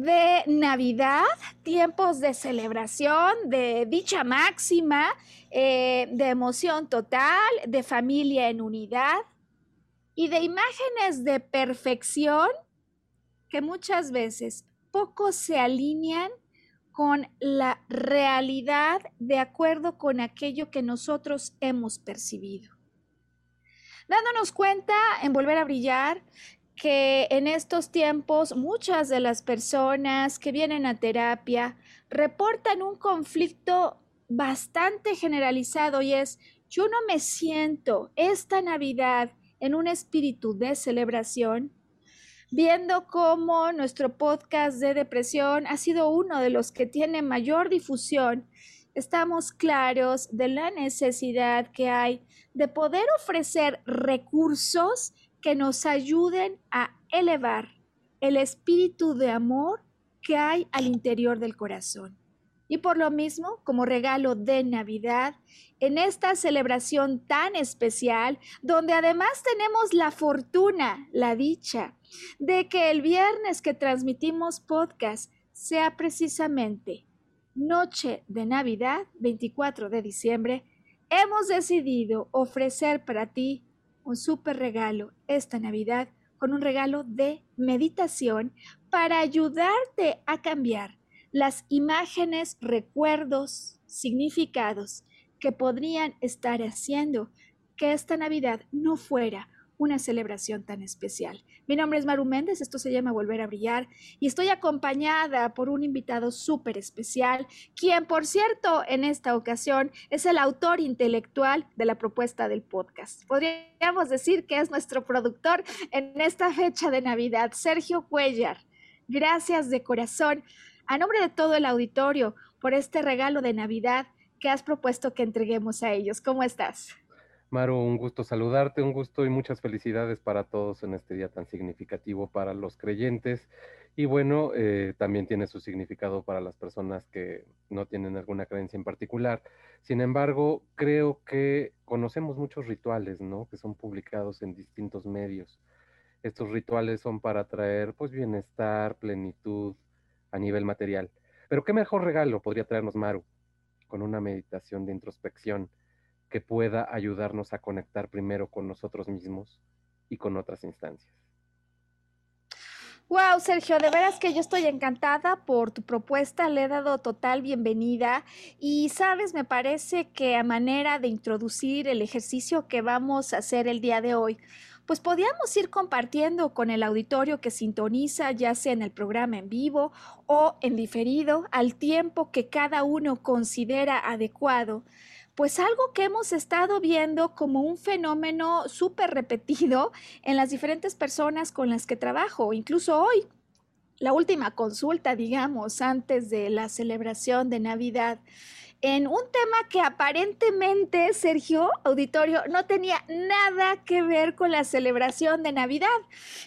De Navidad, tiempos de celebración, de dicha máxima, eh, de emoción total, de familia en unidad y de imágenes de perfección que muchas veces poco se alinean con la realidad de acuerdo con aquello que nosotros hemos percibido. Dándonos cuenta en volver a brillar que en estos tiempos muchas de las personas que vienen a terapia reportan un conflicto bastante generalizado y es, yo no me siento esta Navidad en un espíritu de celebración, viendo cómo nuestro podcast de depresión ha sido uno de los que tiene mayor difusión, estamos claros de la necesidad que hay de poder ofrecer recursos que nos ayuden a elevar el espíritu de amor que hay al interior del corazón. Y por lo mismo, como regalo de Navidad, en esta celebración tan especial, donde además tenemos la fortuna, la dicha, de que el viernes que transmitimos podcast sea precisamente Noche de Navidad, 24 de diciembre, hemos decidido ofrecer para ti un súper regalo esta Navidad con un regalo de meditación para ayudarte a cambiar las imágenes, recuerdos, significados que podrían estar haciendo que esta Navidad no fuera una celebración tan especial. Mi nombre es Maru Méndez, esto se llama Volver a Brillar y estoy acompañada por un invitado súper especial, quien por cierto en esta ocasión es el autor intelectual de la propuesta del podcast. Podríamos decir que es nuestro productor en esta fecha de Navidad, Sergio Cuellar. Gracias de corazón, a nombre de todo el auditorio, por este regalo de Navidad que has propuesto que entreguemos a ellos. ¿Cómo estás? Maru, un gusto saludarte, un gusto y muchas felicidades para todos en este día tan significativo para los creyentes. Y bueno, eh, también tiene su significado para las personas que no tienen alguna creencia en particular. Sin embargo, creo que conocemos muchos rituales, ¿no? Que son publicados en distintos medios. Estos rituales son para traer, pues, bienestar, plenitud a nivel material. Pero qué mejor regalo podría traernos Maru con una meditación de introspección que pueda ayudarnos a conectar primero con nosotros mismos y con otras instancias. Wow, Sergio, de veras que yo estoy encantada por tu propuesta, le he dado total bienvenida y sabes, me parece que a manera de introducir el ejercicio que vamos a hacer el día de hoy, pues podíamos ir compartiendo con el auditorio que sintoniza, ya sea en el programa en vivo o en diferido, al tiempo que cada uno considera adecuado pues algo que hemos estado viendo como un fenómeno súper repetido en las diferentes personas con las que trabajo, incluso hoy. La última consulta, digamos, antes de la celebración de Navidad, en un tema que aparentemente, Sergio, auditorio, no tenía nada que ver con la celebración de Navidad.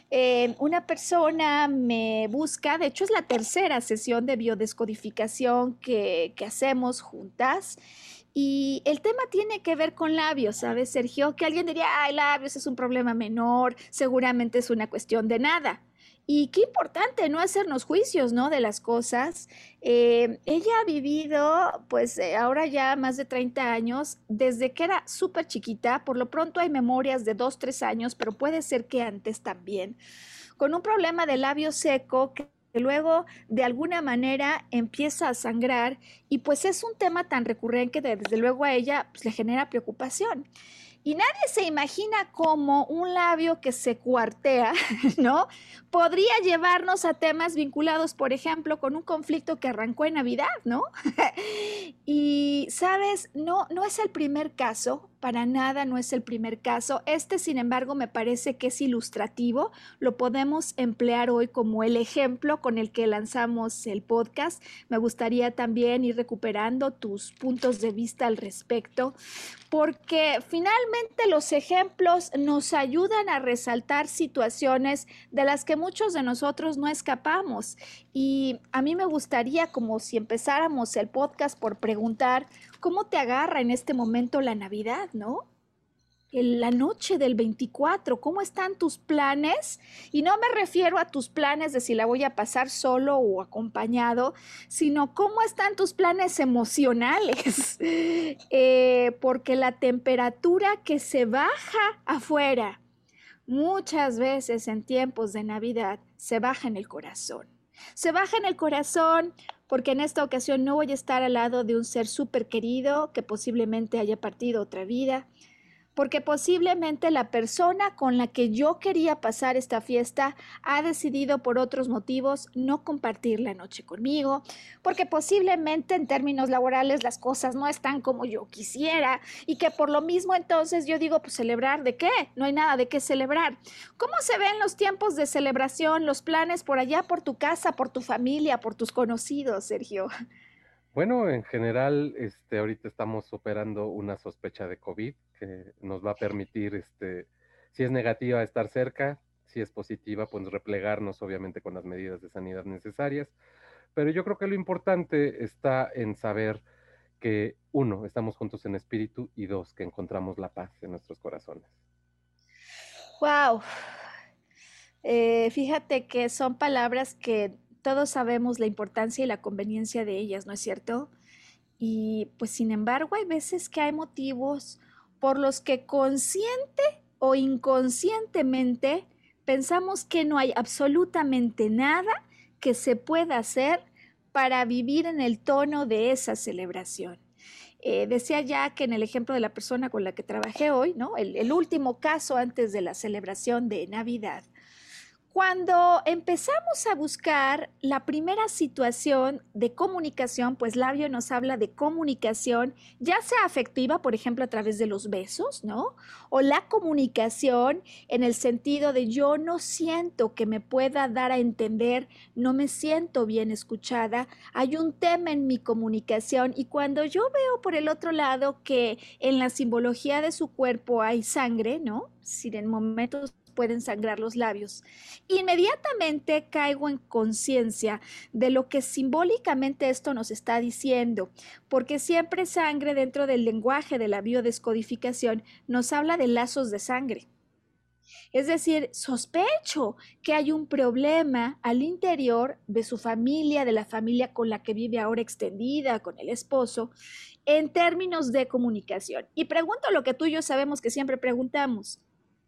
Eh, una persona me busca, de hecho es la tercera sesión de biodescodificación que, que hacemos juntas Y el tema tiene que ver con labios, ¿sabes, Sergio? Que alguien diría, ay, labios es un problema menor, seguramente es una cuestión de nada. Y qué importante no hacernos juicios, ¿no? De las cosas. Eh, ella ha vivido, pues eh, ahora ya más de 30 años, desde que era súper chiquita. Por lo pronto hay memorias de 2, 3 años, pero puede ser que antes también. Con un problema de labio seco que luego de alguna manera empieza a sangrar y pues es un tema tan recurrente que desde luego a ella pues, le genera preocupación. Y nadie se imagina cómo un labio que se cuartea, ¿no? Podría llevarnos a temas vinculados, por ejemplo, con un conflicto que arrancó en Navidad, ¿no? y, sabes, no, no es el primer caso para nada no es el primer caso. Este, sin embargo, me parece que es ilustrativo. Lo podemos emplear hoy como el ejemplo con el que lanzamos el podcast. Me gustaría también ir recuperando tus puntos de vista al respecto, porque finalmente los ejemplos nos ayudan a resaltar situaciones de las que muchos de nosotros no escapamos. Y a mí me gustaría, como si empezáramos el podcast por preguntar, ¿Cómo te agarra en este momento la Navidad, no? la noche del 24, ¿cómo están tus planes? Y no me refiero a tus planes de si la voy a pasar solo o acompañado, sino cómo están tus planes emocionales, eh, porque la temperatura que se baja afuera muchas veces en tiempos de Navidad se baja en el corazón. Se baja en el corazón porque en esta ocasión no voy a estar al lado de un ser súper querido que posiblemente haya partido otra vida, porque posiblemente la persona con la que yo quería pasar esta fiesta ha decidido por otros motivos no compartir la noche conmigo, porque posiblemente en términos laborales las cosas no están como yo quisiera y que por lo mismo entonces yo digo, pues celebrar de qué? No hay nada de qué celebrar. ¿Cómo se ven los tiempos de celebración, los planes por allá, por tu casa, por tu familia, por tus conocidos, Sergio? Bueno, en general, este, ahorita estamos operando una sospecha de COVID que nos va a permitir, este, si es negativa, estar cerca, si es positiva, pues replegarnos obviamente con las medidas de sanidad necesarias. Pero yo creo que lo importante está en saber que, uno, estamos juntos en espíritu y dos, que encontramos la paz en nuestros corazones. Wow. Eh, fíjate que son palabras que todos sabemos la importancia y la conveniencia de ellas, ¿no es cierto? Y pues sin embargo hay veces que hay motivos por los que consciente o inconscientemente pensamos que no hay absolutamente nada que se pueda hacer para vivir en el tono de esa celebración. Eh, decía ya que en el ejemplo de la persona con la que trabajé hoy, ¿no? el último caso antes de la celebración de Navidad, cuando empezamos a buscar la primera situación de comunicación, pues Labio nos habla de comunicación, ya sea afectiva, por ejemplo, a través de los besos, ¿no? O la comunicación en el sentido de yo no siento que me pueda dar a entender, no me siento bien escuchada, hay un tema en mi comunicación y cuando yo veo por el otro lado que en la simbología de su cuerpo hay sangre, ¿no? Si en momentos pueden sangrar los labios. Inmediatamente caigo en conciencia de lo que simbólicamente esto nos está diciendo, porque siempre sangre dentro del lenguaje de la biodescodificación nos habla de lazos de sangre. Es decir, sospecho que hay un problema al interior de su familia, de la familia con la que vive ahora extendida, con el esposo, en términos de comunicación. Y pregunto lo que tú y yo sabemos que siempre preguntamos.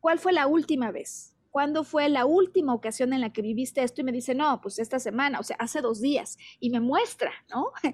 ¿Cuál fue la última vez? ¿Cuándo fue la última ocasión en la que viviste esto? Y me dice, no, pues esta semana, o sea, hace dos días. Y me muestra, ¿no?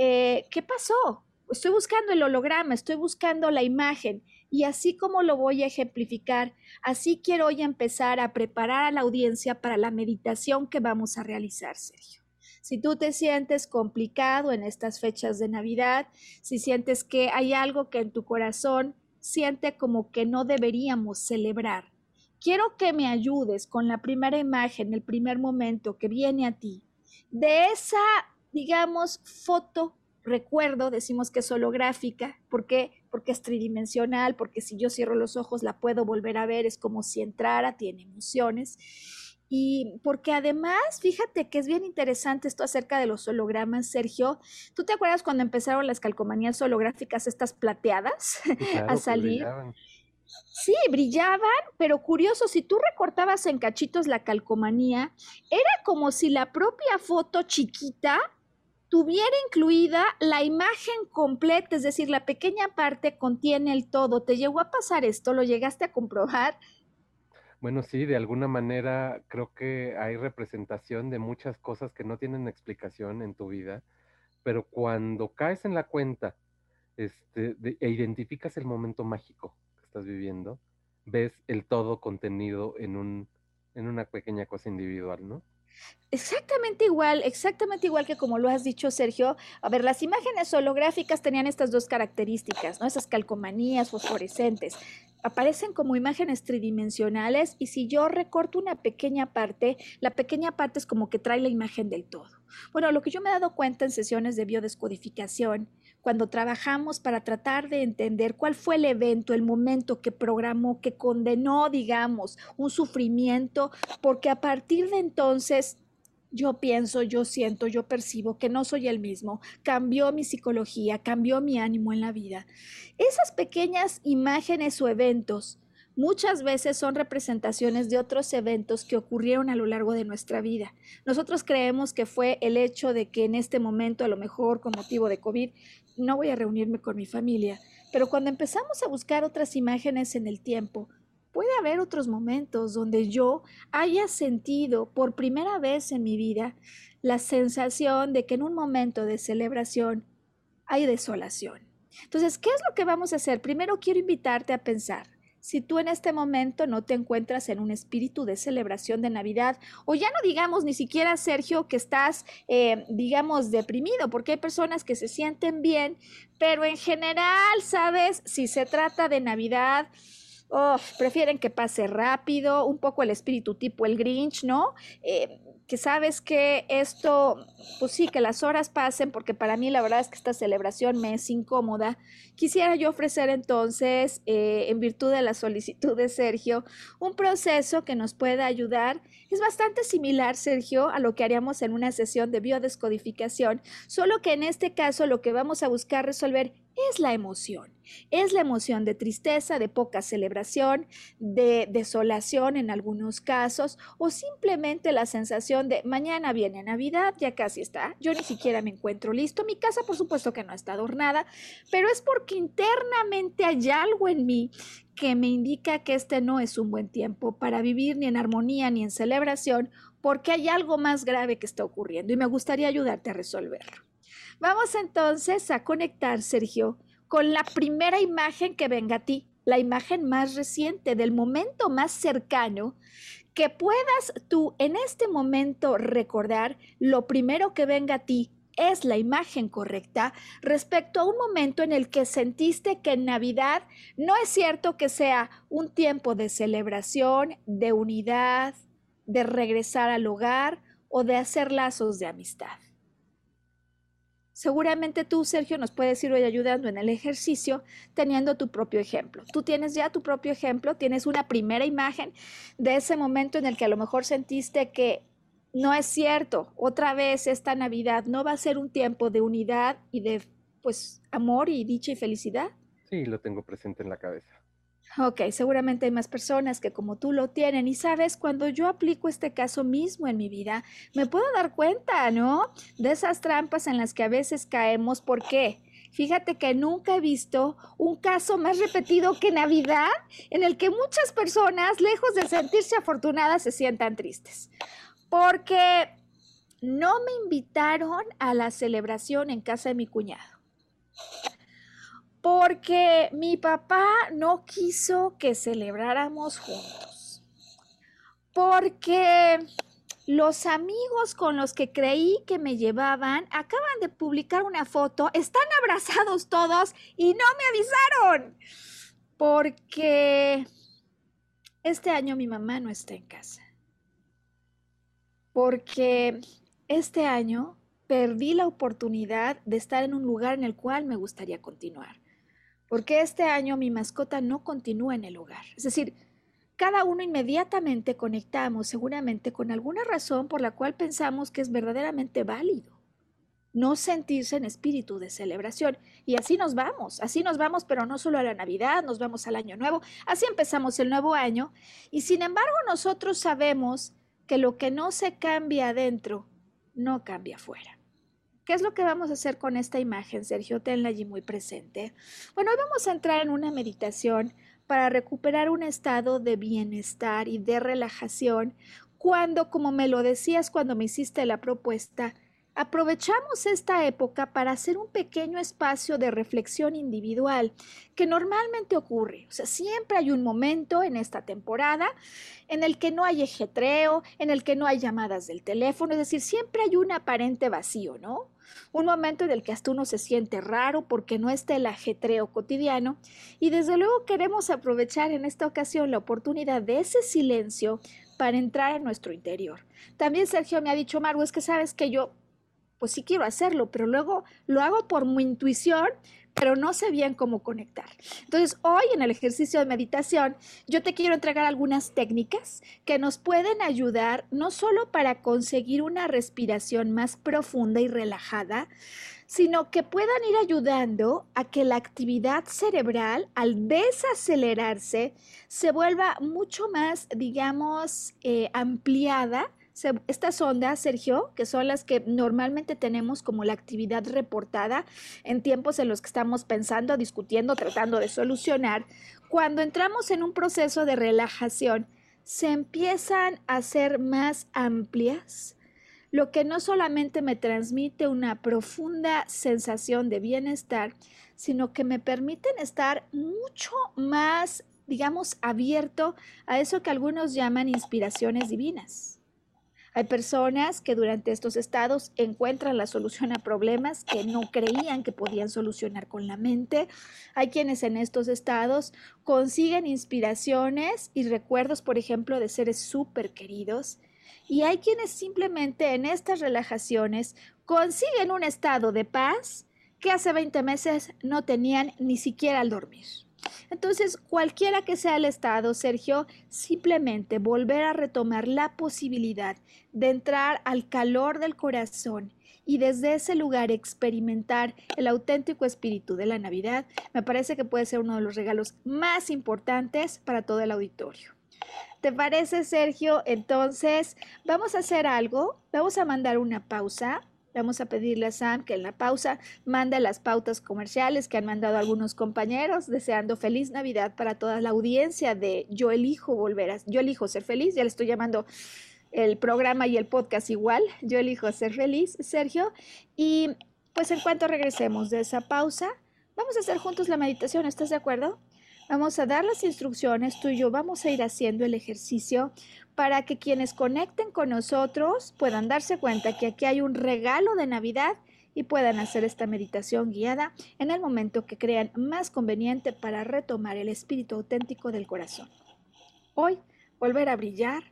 Eh, ¿Qué pasó? Estoy buscando el holograma, estoy buscando la imagen. Y así como lo voy a ejemplificar, así quiero hoy empezar a preparar a la audiencia para la meditación que vamos a realizar, Sergio. Si tú te sientes complicado en estas fechas de Navidad, si sientes que hay algo que en tu corazón siente como que no deberíamos celebrar. Quiero que me ayudes con la primera imagen, el primer momento que viene a ti, de esa, digamos, foto, recuerdo, decimos que es holográfica, ¿por qué? Porque es tridimensional, porque si yo cierro los ojos la puedo volver a ver, es como si entrara, tiene emociones. Y porque además, fíjate que es bien interesante esto acerca de los hologramas, Sergio. ¿Tú te acuerdas cuando empezaron las calcomanías holográficas, estas plateadas, a salir? Sí, brillaban, pero curioso, si tú recortabas en cachitos la calcomanía, era como si la propia foto chiquita tuviera incluida la imagen completa, es decir, la pequeña parte contiene el todo. ¿Te llegó a pasar esto? ¿Lo llegaste a comprobar? Bueno, sí, de alguna manera creo que hay representación de muchas cosas que no tienen explicación en tu vida, pero cuando caes en la cuenta este, e identificas el momento mágico que estás viviendo, ves el todo contenido en, un, en una pequeña cosa individual, ¿no? Exactamente igual, exactamente igual que como lo has dicho, Sergio. A ver, las imágenes holográficas tenían estas dos características, ¿no? Esas calcomanías fosforescentes. Aparecen como imágenes tridimensionales y si yo recorto una pequeña parte, la pequeña parte es como que trae la imagen del todo. Bueno, lo que yo me he dado cuenta en sesiones de biodescodificación, cuando trabajamos para tratar de entender cuál fue el evento, el momento que programó, que condenó, digamos, un sufrimiento, porque a partir de entonces yo pienso, yo siento, yo percibo que no soy el mismo, cambió mi psicología, cambió mi ánimo en la vida. Esas pequeñas imágenes o eventos muchas veces son representaciones de otros eventos que ocurrieron a lo largo de nuestra vida. Nosotros creemos que fue el hecho de que en este momento, a lo mejor con motivo de COVID, no voy a reunirme con mi familia, pero cuando empezamos a buscar otras imágenes en el tiempo, puede haber otros momentos donde yo haya sentido por primera vez en mi vida la sensación de que en un momento de celebración hay desolación. Entonces, ¿qué es lo que vamos a hacer? Primero quiero invitarte a pensar. Si tú en este momento no te encuentras en un espíritu de celebración de Navidad, o ya no digamos ni siquiera, Sergio, que estás, eh, digamos, deprimido, porque hay personas que se sienten bien, pero en general, ¿sabes? Si se trata de Navidad, prefieren que pase rápido, un poco el espíritu tipo el Grinch, ¿no? Eh, que sabes que esto, pues sí, que las horas pasen, porque para mí la verdad es que esta celebración me es incómoda. Quisiera yo ofrecer entonces, eh, en virtud de la solicitud de Sergio, un proceso que nos pueda ayudar. Es bastante similar, Sergio, a lo que haríamos en una sesión de biodescodificación, solo que en este caso lo que vamos a buscar resolver es la emoción. Es la emoción de tristeza, de poca celebración, de desolación en algunos casos, o simplemente la sensación de mañana viene Navidad, ya casi está, yo ni siquiera me encuentro listo, mi casa por supuesto que no está adornada, pero es porque internamente hay algo en mí que me indica que este no es un buen tiempo para vivir ni en armonía ni en celebración, porque hay algo más grave que está ocurriendo y me gustaría ayudarte a resolverlo. Vamos entonces a conectar, Sergio, con la primera imagen que venga a ti, la imagen más reciente, del momento más cercano, que puedas tú en este momento recordar lo primero que venga a ti es la imagen correcta respecto a un momento en el que sentiste que en Navidad no es cierto que sea un tiempo de celebración, de unidad, de regresar al hogar o de hacer lazos de amistad. Seguramente tú, Sergio, nos puedes ir hoy ayudando en el ejercicio teniendo tu propio ejemplo. Tú tienes ya tu propio ejemplo, tienes una primera imagen de ese momento en el que a lo mejor sentiste que no es cierto, otra vez esta Navidad no va a ser un tiempo de unidad y de pues amor y dicha y felicidad. Sí, lo tengo presente en la cabeza. Ok, seguramente hay más personas que como tú lo tienen y sabes, cuando yo aplico este caso mismo en mi vida, me puedo dar cuenta, ¿no? De esas trampas en las que a veces caemos. ¿Por qué? Fíjate que nunca he visto un caso más repetido que Navidad en el que muchas personas, lejos de sentirse afortunadas, se sientan tristes. Porque no me invitaron a la celebración en casa de mi cuñado porque mi papá no quiso que celebráramos juntos, porque los amigos con los que creí que me llevaban acaban de publicar una foto, están abrazados todos y no me avisaron, porque este año mi mamá no está en casa, porque este año perdí la oportunidad de estar en un lugar en el cual me gustaría continuar porque este año mi mascota no continúa en el hogar. Es decir, cada uno inmediatamente conectamos seguramente con alguna razón por la cual pensamos que es verdaderamente válido no sentirse en espíritu de celebración. Y así nos vamos, así nos vamos, pero no solo a la Navidad, nos vamos al Año Nuevo, así empezamos el nuevo año. Y sin embargo nosotros sabemos que lo que no se cambia adentro, no cambia afuera. ¿Qué es lo que vamos a hacer con esta imagen, Sergio? Tenla allí muy presente. Bueno, hoy vamos a entrar en una meditación para recuperar un estado de bienestar y de relajación cuando, como me lo decías cuando me hiciste la propuesta, aprovechamos esta época para hacer un pequeño espacio de reflexión individual que normalmente ocurre. O sea, siempre hay un momento en esta temporada en el que no hay ejetreo, en el que no hay llamadas del teléfono, es decir, siempre hay un aparente vacío, ¿no? Un momento en el que hasta uno se siente raro porque no está el ajetreo cotidiano y desde luego queremos aprovechar en esta ocasión la oportunidad de ese silencio para entrar en nuestro interior. También Sergio me ha dicho, Maru, es que sabes que yo pues sí quiero hacerlo, pero luego lo hago por mi intuición, pero no sé bien cómo conectar. Entonces, hoy en el ejercicio de meditación, yo te quiero entregar algunas técnicas que nos pueden ayudar no solo para conseguir una respiración más profunda y relajada, sino que puedan ir ayudando a que la actividad cerebral, al desacelerarse, se vuelva mucho más, digamos, eh, ampliada estas ondas, Sergio, que son las que normalmente tenemos como la actividad reportada en tiempos en los que estamos pensando, discutiendo, tratando de solucionar, cuando entramos en un proceso de relajación, se empiezan a ser más amplias, lo que no solamente me transmite una profunda sensación de bienestar, sino que me permiten estar mucho más, digamos, abierto a eso que algunos llaman inspiraciones divinas. Hay personas que durante estos estados encuentran la solución a problemas que no creían que podían solucionar con la mente. Hay quienes en estos estados consiguen inspiraciones y recuerdos, por ejemplo, de seres súper queridos. Y hay quienes simplemente en estas relajaciones consiguen un estado de paz que hace 20 meses no tenían ni siquiera al dormir. Entonces, cualquiera que sea el estado, Sergio, simplemente volver a retomar la posibilidad de entrar al calor del corazón y desde ese lugar experimentar el auténtico espíritu de la Navidad, me parece que puede ser uno de los regalos más importantes para todo el auditorio. ¿Te parece, Sergio? Entonces, vamos a hacer algo, vamos a mandar una pausa Vamos a pedirle a Sam que en la pausa mande las pautas comerciales que han mandado algunos compañeros, deseando feliz Navidad para toda la audiencia de Yo elijo volver a, Yo elijo ser feliz, ya le estoy llamando el programa y el podcast igual, Yo elijo ser feliz, Sergio. Y pues en cuanto regresemos de esa pausa, vamos a hacer juntos la meditación, ¿estás de acuerdo? Vamos a dar las instrucciones, tú y yo vamos a ir haciendo el ejercicio para que quienes conecten con nosotros puedan darse cuenta que aquí hay un regalo de Navidad y puedan hacer esta meditación guiada en el momento que crean más conveniente para retomar el espíritu auténtico del corazón. Hoy, volver a brillar,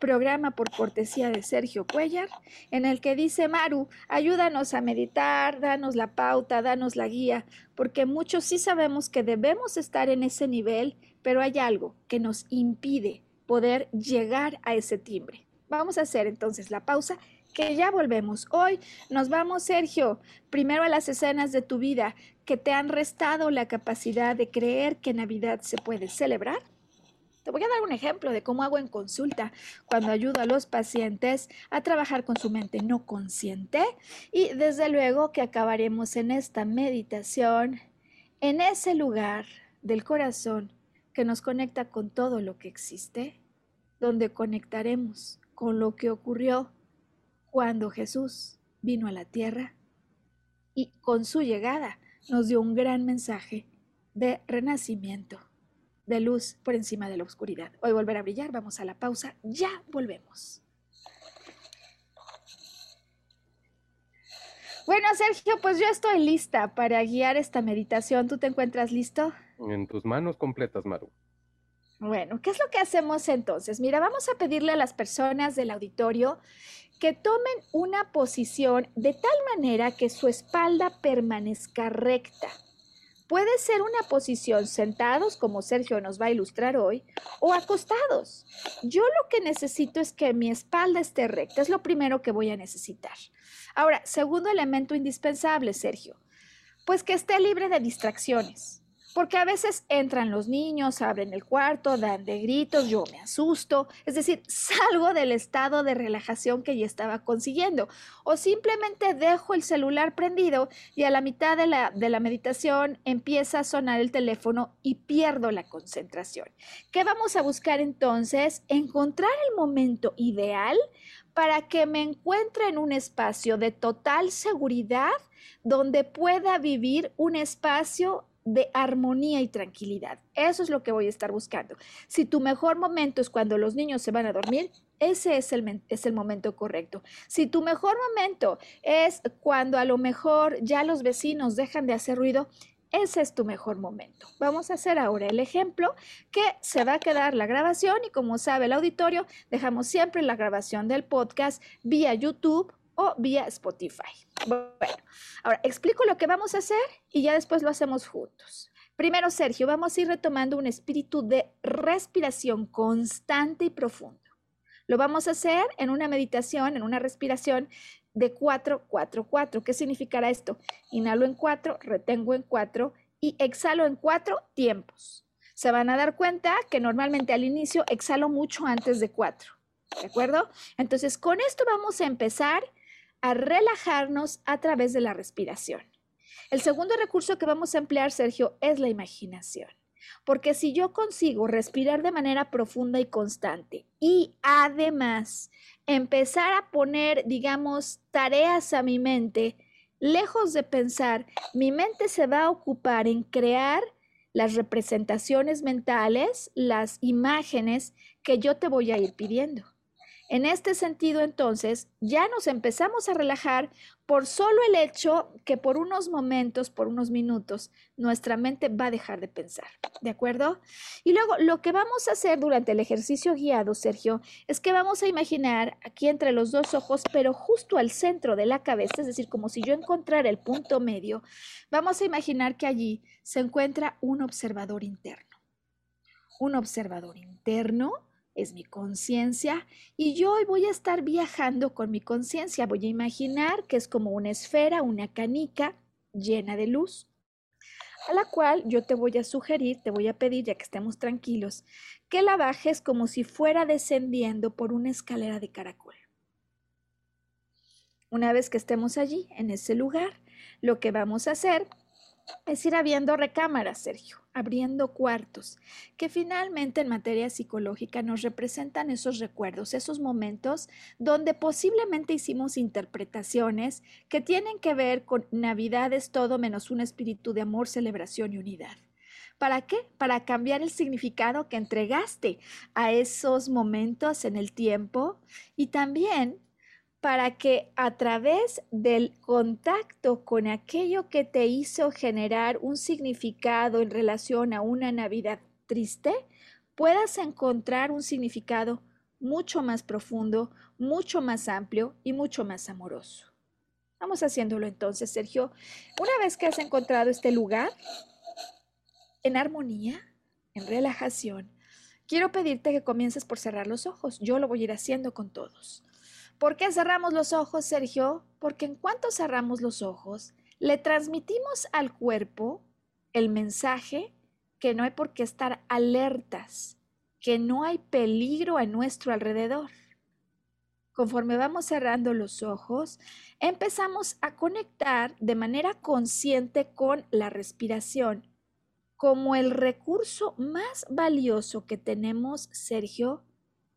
programa por cortesía de Sergio Cuellar, en el que dice Maru, ayúdanos a meditar, danos la pauta, danos la guía, porque muchos sí sabemos que debemos estar en ese nivel, pero hay algo que nos impide poder llegar a ese timbre. Vamos a hacer entonces la pausa que ya volvemos. Hoy nos vamos, Sergio, primero a las escenas de tu vida que te han restado la capacidad de creer que Navidad se puede celebrar. Te voy a dar un ejemplo de cómo hago en consulta cuando ayudo a los pacientes a trabajar con su mente no consciente y desde luego que acabaremos en esta meditación en ese lugar del corazón que nos conecta con todo lo que existe donde conectaremos con lo que ocurrió cuando Jesús vino a la tierra y con su llegada nos dio un gran mensaje de renacimiento, de luz por encima de la oscuridad. Hoy volver a brillar, vamos a la pausa, ya volvemos. Bueno, Sergio, pues yo estoy lista para guiar esta meditación. ¿Tú te encuentras listo? En tus manos completas, Maru. Bueno, ¿qué es lo que hacemos entonces? Mira, vamos a pedirle a las personas del auditorio que tomen una posición de tal manera que su espalda permanezca recta. Puede ser una posición sentados, como Sergio nos va a ilustrar hoy, o acostados. Yo lo que necesito es que mi espalda esté recta, es lo primero que voy a necesitar. Ahora, segundo elemento indispensable, Sergio, pues que esté libre de distracciones. Porque a veces entran los niños, abren el cuarto, dan de gritos, yo me asusto, es decir, salgo del estado de relajación que ya estaba consiguiendo. O simplemente dejo el celular prendido y a la mitad de la, de la meditación empieza a sonar el teléfono y pierdo la concentración. ¿Qué vamos a buscar entonces? Encontrar el momento ideal para que me encuentre en un espacio de total seguridad donde pueda vivir un espacio de armonía y tranquilidad. Eso es lo que voy a estar buscando. Si tu mejor momento es cuando los niños se van a dormir, ese es el, es el momento correcto. Si tu mejor momento es cuando a lo mejor ya los vecinos dejan de hacer ruido, ese es tu mejor momento. Vamos a hacer ahora el ejemplo que se va a quedar la grabación y como sabe el auditorio, dejamos siempre la grabación del podcast vía YouTube o vía Spotify. Bueno, ahora explico lo que vamos a hacer y ya después lo hacemos juntos. Primero, Sergio, vamos a ir retomando un espíritu de respiración constante y profundo. Lo vamos a hacer en una meditación, en una respiración de 4, 4, 4. ¿Qué significará esto? Inhalo en 4, retengo en 4 y exhalo en 4 tiempos. Se van a dar cuenta que normalmente al inicio exhalo mucho antes de 4. ¿De acuerdo? Entonces, con esto vamos a empezar a relajarnos a través de la respiración. El segundo recurso que vamos a emplear, Sergio, es la imaginación. Porque si yo consigo respirar de manera profunda y constante y además empezar a poner, digamos, tareas a mi mente, lejos de pensar, mi mente se va a ocupar en crear las representaciones mentales, las imágenes que yo te voy a ir pidiendo. En este sentido, entonces, ya nos empezamos a relajar por solo el hecho que por unos momentos, por unos minutos, nuestra mente va a dejar de pensar. ¿De acuerdo? Y luego, lo que vamos a hacer durante el ejercicio guiado, Sergio, es que vamos a imaginar aquí entre los dos ojos, pero justo al centro de la cabeza, es decir, como si yo encontrara el punto medio, vamos a imaginar que allí se encuentra un observador interno. Un observador interno es mi conciencia y yo hoy voy a estar viajando con mi conciencia. Voy a imaginar que es como una esfera, una canica llena de luz, a la cual yo te voy a sugerir, te voy a pedir, ya que estemos tranquilos, que la bajes como si fuera descendiendo por una escalera de caracol. Una vez que estemos allí, en ese lugar, lo que vamos a hacer es ir abriendo recámaras, Sergio, abriendo cuartos, que finalmente en materia psicológica nos representan esos recuerdos, esos momentos donde posiblemente hicimos interpretaciones que tienen que ver con Navidad es todo menos un espíritu de amor, celebración y unidad. ¿Para qué? Para cambiar el significado que entregaste a esos momentos en el tiempo y también para que a través del contacto con aquello que te hizo generar un significado en relación a una Navidad triste, puedas encontrar un significado mucho más profundo, mucho más amplio y mucho más amoroso. Vamos haciéndolo entonces, Sergio. Una vez que has encontrado este lugar en armonía, en relajación, quiero pedirte que comiences por cerrar los ojos. Yo lo voy a ir haciendo con todos. ¿Por qué cerramos los ojos, Sergio? Porque en cuanto cerramos los ojos, le transmitimos al cuerpo el mensaje que no hay por qué estar alertas, que no hay peligro a nuestro alrededor. Conforme vamos cerrando los ojos, empezamos a conectar de manera consciente con la respiración como el recurso más valioso que tenemos, Sergio,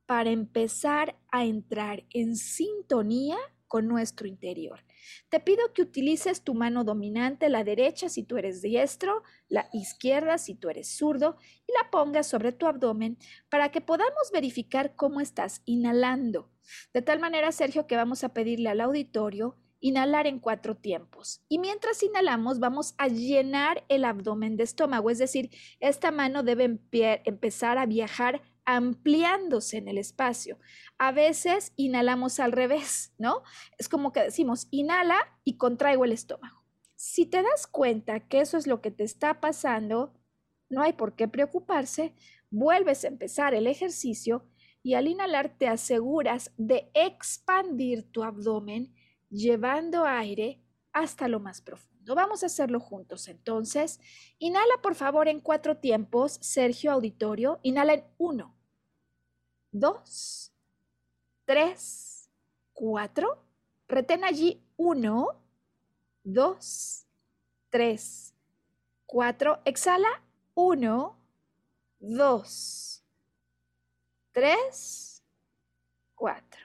para empezar a entrar en sintonía con nuestro interior. Te pido que utilices tu mano dominante, la derecha si tú eres diestro, la izquierda si tú eres zurdo, y la pongas sobre tu abdomen para que podamos verificar cómo estás inhalando. De tal manera, Sergio, que vamos a pedirle al auditorio inhalar en cuatro tiempos. Y mientras inhalamos, vamos a llenar el abdomen de estómago, es decir, esta mano debe empezar a viajar ampliándose en el espacio. A veces inhalamos al revés, ¿no? Es como que decimos, inhala y contraigo el estómago. Si te das cuenta que eso es lo que te está pasando, no hay por qué preocuparse, vuelves a empezar el ejercicio y al inhalar te aseguras de expandir tu abdomen llevando aire hasta lo más profundo. Vamos a hacerlo juntos entonces. Inhala por favor en cuatro tiempos, Sergio Auditorio. Inhala en uno, dos, tres, cuatro. Retén allí uno, dos, tres, cuatro. Exhala uno, dos, tres, cuatro.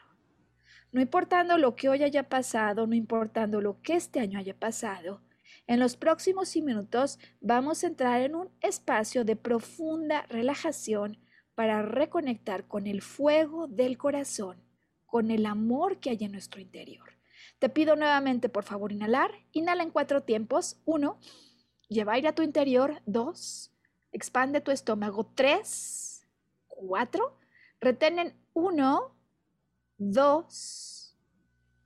No importando lo que hoy haya pasado, no importando lo que este año haya pasado, en los próximos minutos vamos a entrar en un espacio de profunda relajación para reconectar con el fuego del corazón, con el amor que hay en nuestro interior. Te pido nuevamente, por favor, inhalar. Inhala en cuatro tiempos. Uno, lleva aire a tu interior. Dos, expande tu estómago. Tres, cuatro, retenen uno, dos,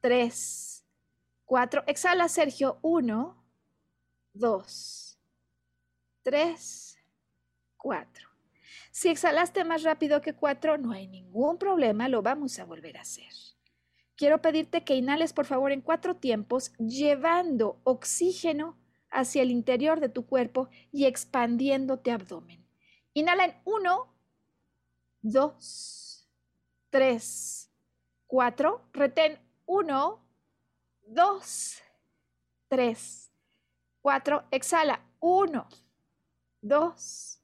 tres, cuatro. Exhala, Sergio. Uno, dos, tres, cuatro. Si exhalaste más rápido que cuatro, no hay ningún problema, lo vamos a volver a hacer. Quiero pedirte que inhales por favor en cuatro tiempos, llevando oxígeno hacia el interior de tu cuerpo y expandiéndote abdomen. Inhala en uno, dos, tres, cuatro. Retén uno, dos, tres, cuatro. Exhala uno, dos,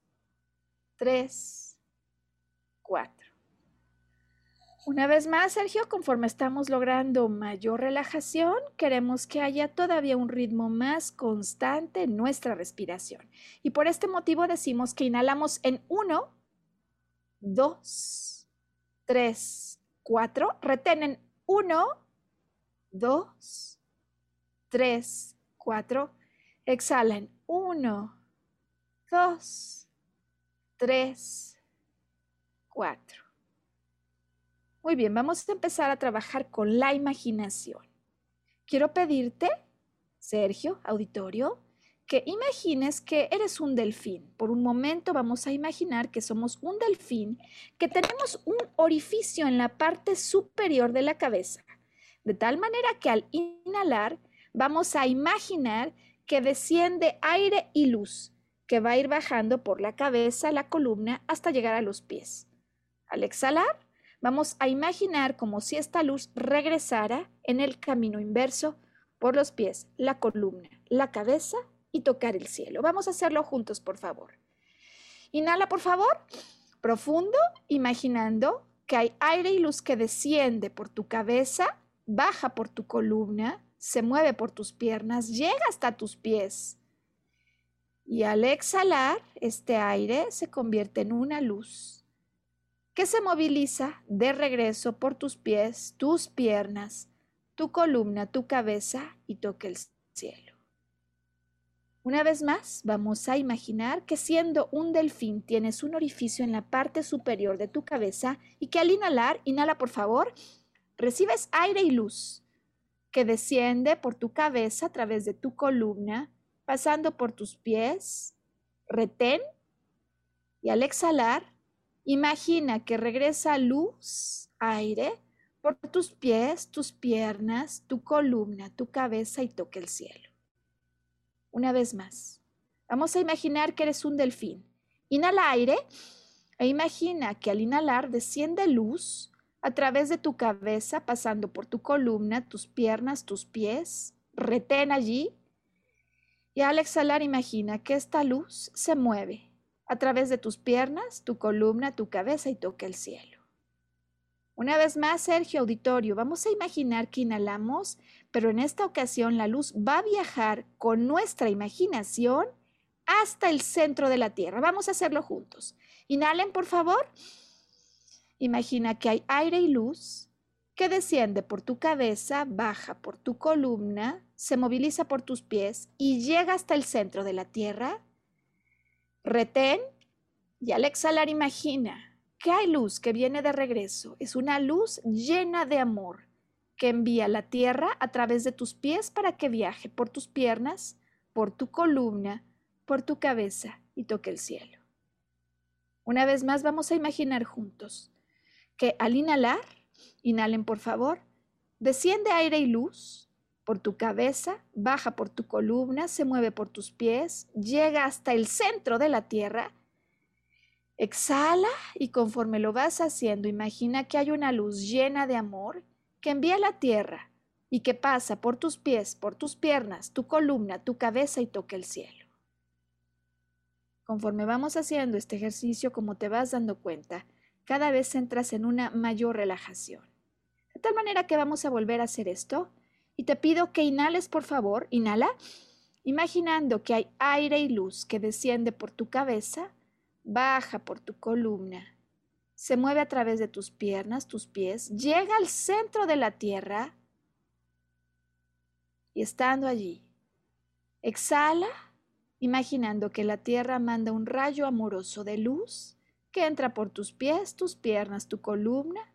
tres, cuatro. Una vez más, Sergio, conforme estamos logrando mayor relajación, queremos que haya todavía un ritmo más constante en nuestra respiración. Y por este motivo decimos que inhalamos en 1, 2, 3, 4. Retenen 1, 2, 3, 4. Exhalan 1, 2, 3, 4. Muy bien, vamos a empezar a trabajar con la imaginación. Quiero pedirte, Sergio, auditorio, que imagines que eres un delfín. Por un momento vamos a imaginar que somos un delfín, que tenemos un orificio en la parte superior de la cabeza, de tal manera que al inhalar vamos a imaginar que desciende aire y luz, que va a ir bajando por la cabeza, la columna, hasta llegar a los pies. Al exhalar, Vamos a imaginar como si esta luz regresara en el camino inverso por los pies, la columna, la cabeza y tocar el cielo. Vamos a hacerlo juntos, por favor. Inhala, por favor, profundo, imaginando que hay aire y luz que desciende por tu cabeza, baja por tu columna, se mueve por tus piernas, llega hasta tus pies. Y al exhalar, este aire se convierte en una luz que se moviliza de regreso por tus pies, tus piernas, tu columna, tu cabeza y toque el cielo. Una vez más, vamos a imaginar que siendo un delfín tienes un orificio en la parte superior de tu cabeza y que al inhalar, inhala por favor, recibes aire y luz que desciende por tu cabeza a través de tu columna, pasando por tus pies, retén y al exhalar, Imagina que regresa luz, aire, por tus pies, tus piernas, tu columna, tu cabeza y toque el cielo. Una vez más, vamos a imaginar que eres un delfín. Inhala aire e imagina que al inhalar desciende luz a través de tu cabeza, pasando por tu columna, tus piernas, tus pies. Retén allí. Y al exhalar imagina que esta luz se mueve a través de tus piernas, tu columna, tu cabeza y toca el cielo. Una vez más, Sergio Auditorio, vamos a imaginar que inhalamos, pero en esta ocasión la luz va a viajar con nuestra imaginación hasta el centro de la Tierra. Vamos a hacerlo juntos. Inhalen, por favor. Imagina que hay aire y luz que desciende por tu cabeza, baja por tu columna, se moviliza por tus pies y llega hasta el centro de la Tierra Retén y al exhalar imagina que hay luz que viene de regreso. Es una luz llena de amor que envía la tierra a través de tus pies para que viaje por tus piernas, por tu columna, por tu cabeza y toque el cielo. Una vez más vamos a imaginar juntos que al inhalar, inhalen por favor, desciende aire y luz por tu cabeza, baja por tu columna, se mueve por tus pies, llega hasta el centro de la tierra. Exhala y conforme lo vas haciendo, imagina que hay una luz llena de amor que envía a la tierra y que pasa por tus pies, por tus piernas, tu columna, tu cabeza y toca el cielo. Conforme vamos haciendo este ejercicio, como te vas dando cuenta, cada vez entras en una mayor relajación. De tal manera que vamos a volver a hacer esto y te pido que inhales, por favor, inhala, imaginando que hay aire y luz que desciende por tu cabeza, baja por tu columna, se mueve a través de tus piernas, tus pies, llega al centro de la tierra y estando allí, exhala, imaginando que la tierra manda un rayo amoroso de luz que entra por tus pies, tus piernas, tu columna,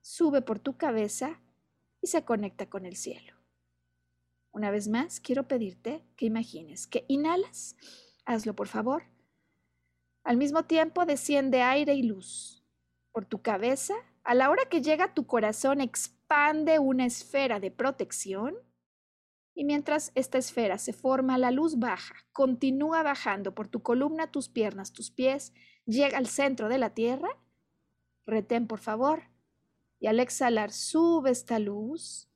sube por tu cabeza y se conecta con el cielo. Una vez más, quiero pedirte que imagines que inhalas, hazlo por favor. Al mismo tiempo desciende aire y luz por tu cabeza. A la hora que llega a tu corazón expande una esfera de protección y mientras esta esfera se forma, la luz baja, continúa bajando por tu columna, tus piernas, tus pies, llega al centro de la tierra. Retén, por favor. Y al exhalar, sube esta luz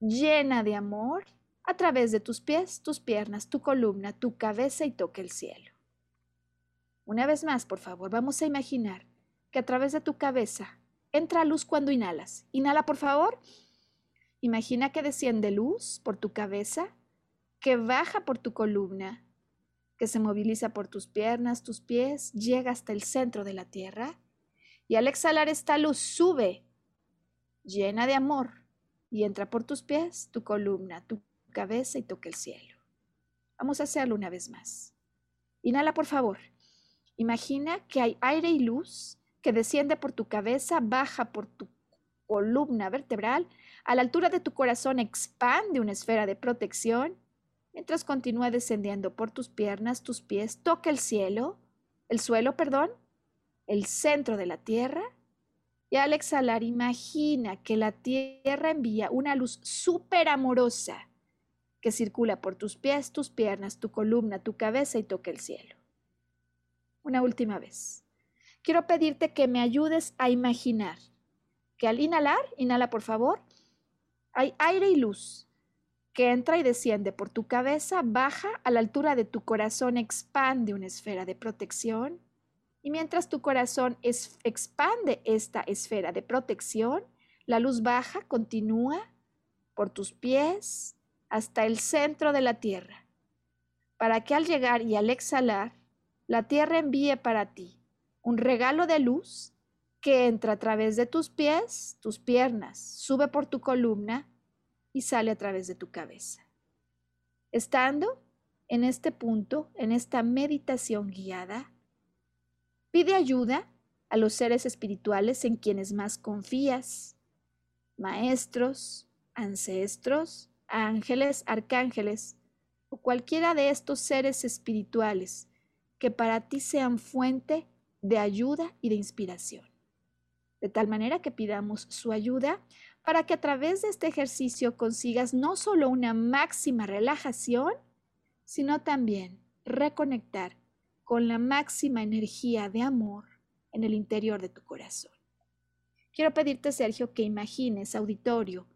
llena de amor a través de tus pies, tus piernas, tu columna, tu cabeza y toque el cielo. Una vez más, por favor, vamos a imaginar que a través de tu cabeza entra luz cuando inhalas. Inhala, por favor. Imagina que desciende luz por tu cabeza, que baja por tu columna, que se moviliza por tus piernas, tus pies, llega hasta el centro de la tierra. Y al exhalar esta luz sube, llena de amor, y entra por tus pies, tu columna, tu cabeza y toque el cielo. Vamos a hacerlo una vez más. Inhala, por favor. Imagina que hay aire y luz que desciende por tu cabeza, baja por tu columna vertebral, a la altura de tu corazón expande una esfera de protección, mientras continúa descendiendo por tus piernas, tus pies, toca el cielo, el suelo, perdón, el centro de la tierra, y al exhalar imagina que la tierra envía una luz súper amorosa que circula por tus pies, tus piernas, tu columna, tu cabeza y toque el cielo. Una última vez. Quiero pedirte que me ayudes a imaginar que al inhalar, inhala por favor, hay aire y luz que entra y desciende por tu cabeza, baja a la altura de tu corazón, expande una esfera de protección. Y mientras tu corazón expande esta esfera de protección, la luz baja, continúa por tus pies, hasta el centro de la tierra, para que al llegar y al exhalar, la tierra envíe para ti un regalo de luz que entra a través de tus pies, tus piernas, sube por tu columna y sale a través de tu cabeza. Estando en este punto, en esta meditación guiada, pide ayuda a los seres espirituales en quienes más confías, maestros, ancestros, ángeles, arcángeles o cualquiera de estos seres espirituales que para ti sean fuente de ayuda y de inspiración. De tal manera que pidamos su ayuda para que a través de este ejercicio consigas no solo una máxima relajación, sino también reconectar con la máxima energía de amor en el interior de tu corazón. Quiero pedirte, Sergio, que imagines, auditorio,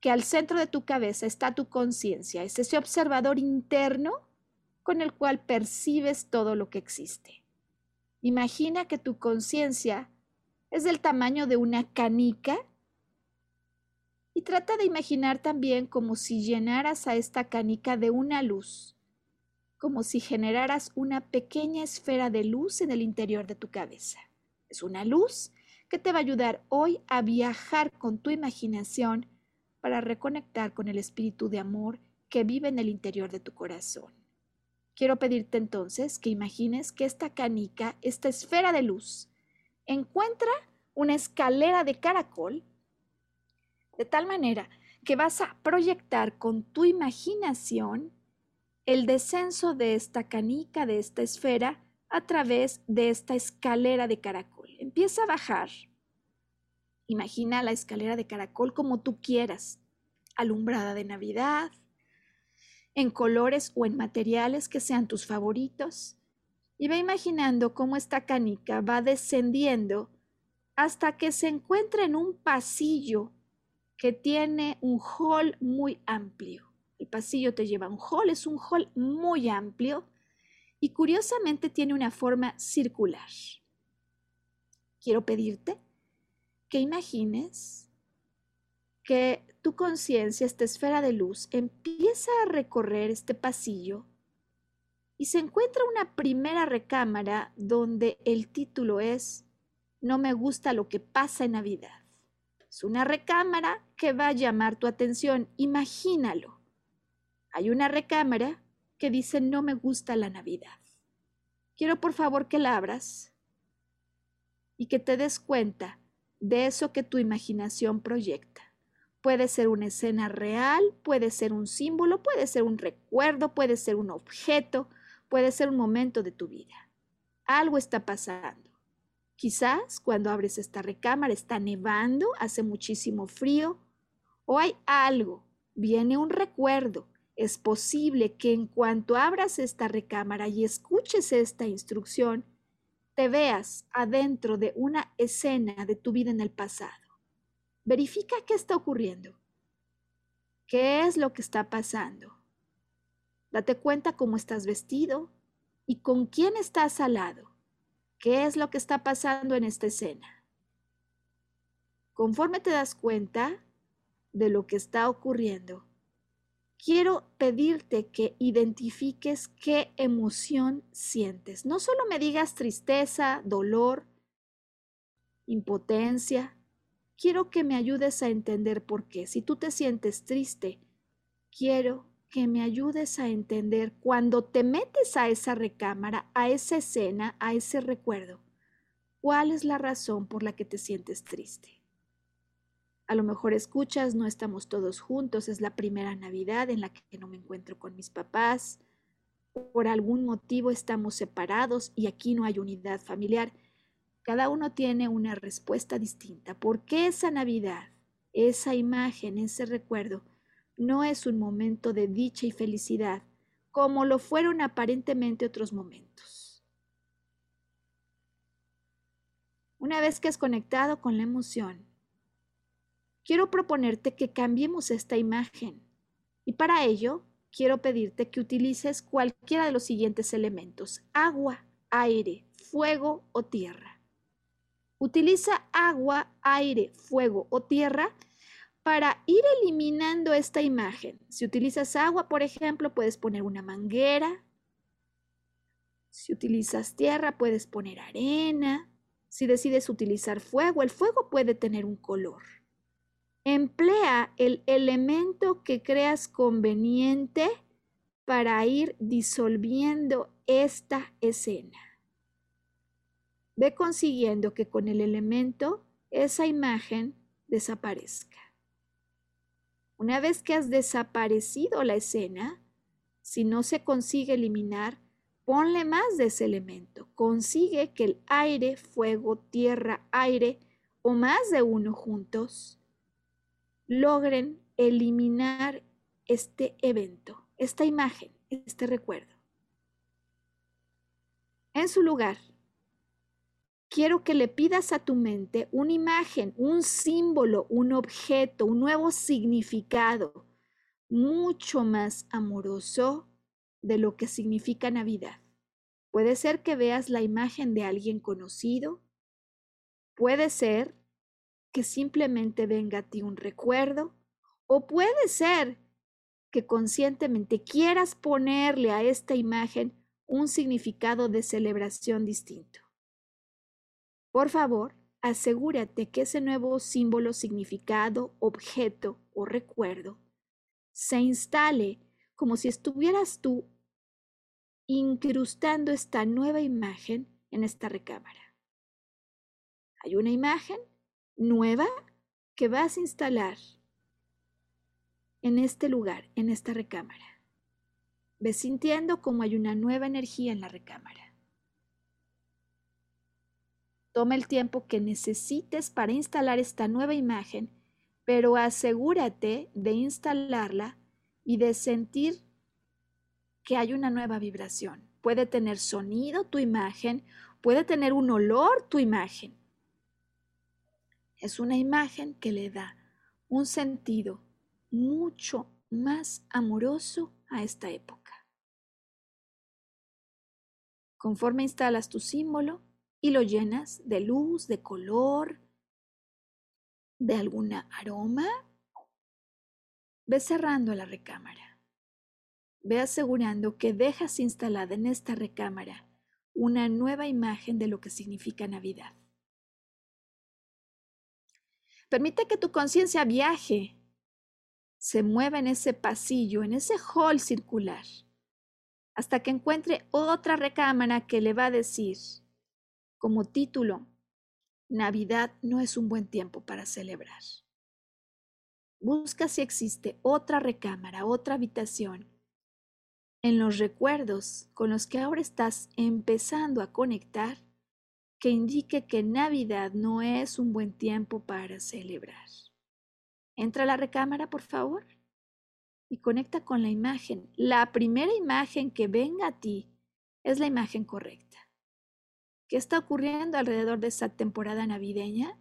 que al centro de tu cabeza está tu conciencia, es ese observador interno con el cual percibes todo lo que existe. Imagina que tu conciencia es del tamaño de una canica y trata de imaginar también como si llenaras a esta canica de una luz, como si generaras una pequeña esfera de luz en el interior de tu cabeza. Es una luz que te va a ayudar hoy a viajar con tu imaginación para reconectar con el espíritu de amor que vive en el interior de tu corazón. Quiero pedirte entonces que imagines que esta canica, esta esfera de luz, encuentra una escalera de caracol De tal manera que vas a proyectar con tu imaginación el descenso de esta canica, de esta esfera, a través de esta escalera de caracol. Empieza a bajar. Imagina la escalera de caracol como tú quieras, alumbrada de Navidad, en colores o en materiales que sean tus favoritos. Y va imaginando cómo esta canica va descendiendo hasta que se encuentra en un pasillo que tiene un hall muy amplio. El pasillo te lleva a un hall, es un hall muy amplio y curiosamente tiene una forma circular. Quiero pedirte que imagines que tu conciencia, esta esfera de luz, empieza a recorrer este pasillo y se encuentra una primera recámara donde el título es No me gusta lo que pasa en Navidad. Es una recámara que va a llamar tu atención. Imagínalo. Hay una recámara que dice no me gusta la Navidad. Quiero por favor que la abras y que te des cuenta de eso que tu imaginación proyecta. Puede ser una escena real, puede ser un símbolo, puede ser un recuerdo, puede ser un objeto, puede ser un momento de tu vida. Algo está pasando. Quizás cuando abres esta recámara está nevando, hace muchísimo frío, o hay algo, viene un recuerdo. Es posible que en cuanto abras esta recámara y escuches esta instrucción, te veas adentro de una escena de tu vida en el pasado. Verifica qué está ocurriendo. ¿Qué es lo que está pasando? Date cuenta cómo estás vestido y con quién estás al lado. ¿Qué es lo que está pasando en esta escena? Conforme te das cuenta de lo que está ocurriendo, quiero pedirte que identifiques qué emoción sientes. No solo me digas tristeza, dolor, impotencia. Quiero que me ayudes a entender por qué. Si tú te sientes triste, quiero que me ayudes a entender cuando te metes a esa recámara, a esa escena, a ese recuerdo, cuál es la razón por la que te sientes triste. A lo mejor escuchas, no estamos todos juntos, es la primera Navidad en la que no me encuentro con mis papás, por algún motivo estamos separados y aquí no hay unidad familiar. Cada uno tiene una respuesta distinta. ¿Por qué esa Navidad, esa imagen, ese recuerdo? No es un momento de dicha y felicidad, como lo fueron aparentemente otros momentos. Una vez que has conectado con la emoción, quiero proponerte que cambiemos esta imagen y para ello quiero pedirte que utilices cualquiera de los siguientes elementos, agua, aire, fuego o tierra. Utiliza agua, aire, fuego o tierra para ir eliminando esta imagen. Si utilizas agua, por ejemplo, puedes poner una manguera. Si utilizas tierra, puedes poner arena. Si decides utilizar fuego, el fuego puede tener un color. Emplea el elemento que creas conveniente para ir disolviendo esta escena. Ve consiguiendo que con el elemento esa imagen desaparezca. Una vez que has desaparecido la escena, si no se consigue eliminar, ponle más de ese elemento. Consigue que el aire, fuego, tierra, aire o más de uno juntos logren eliminar este evento, esta imagen, este recuerdo. En su lugar, quiero que le pidas a tu mente una imagen, un símbolo, un objeto, un nuevo significado mucho más amoroso de lo que significa Navidad. Puede ser que veas la imagen de alguien conocido, puede ser que simplemente venga a ti un recuerdo, o puede ser que conscientemente quieras ponerle a esta imagen un significado de celebración distinto. Por favor, asegúrate que ese nuevo símbolo, significado, objeto o recuerdo se instale como si estuvieras tú incrustando esta nueva imagen en esta recámara. Hay una imagen nueva que vas a instalar en este lugar, en esta recámara. Ve sintiendo como hay una nueva energía en la recámara. Toma el tiempo que necesites para instalar esta nueva imagen, pero asegúrate de instalarla y de sentir que hay una nueva vibración. Puede tener sonido tu imagen, puede tener un olor tu imagen. Es una imagen que le da un sentido mucho más amoroso a esta época. Conforme instalas tu símbolo, y lo llenas de luz, de color, de alguna aroma. Ve cerrando la recámara. Ve asegurando que dejas instalada en esta recámara una nueva imagen de lo que significa Navidad. Permite que tu conciencia viaje, se mueva en ese pasillo, en ese hall circular, hasta que encuentre otra recámara que le va a decir, como título, Navidad no es un buen tiempo para celebrar. Busca si existe otra recámara, otra habitación en los recuerdos con los que ahora estás empezando a conectar que indique que Navidad no es un buen tiempo para celebrar. Entra a la recámara, por favor, y conecta con la imagen. La primera imagen que venga a ti es la imagen correcta. ¿Qué está ocurriendo alrededor de esa temporada navideña?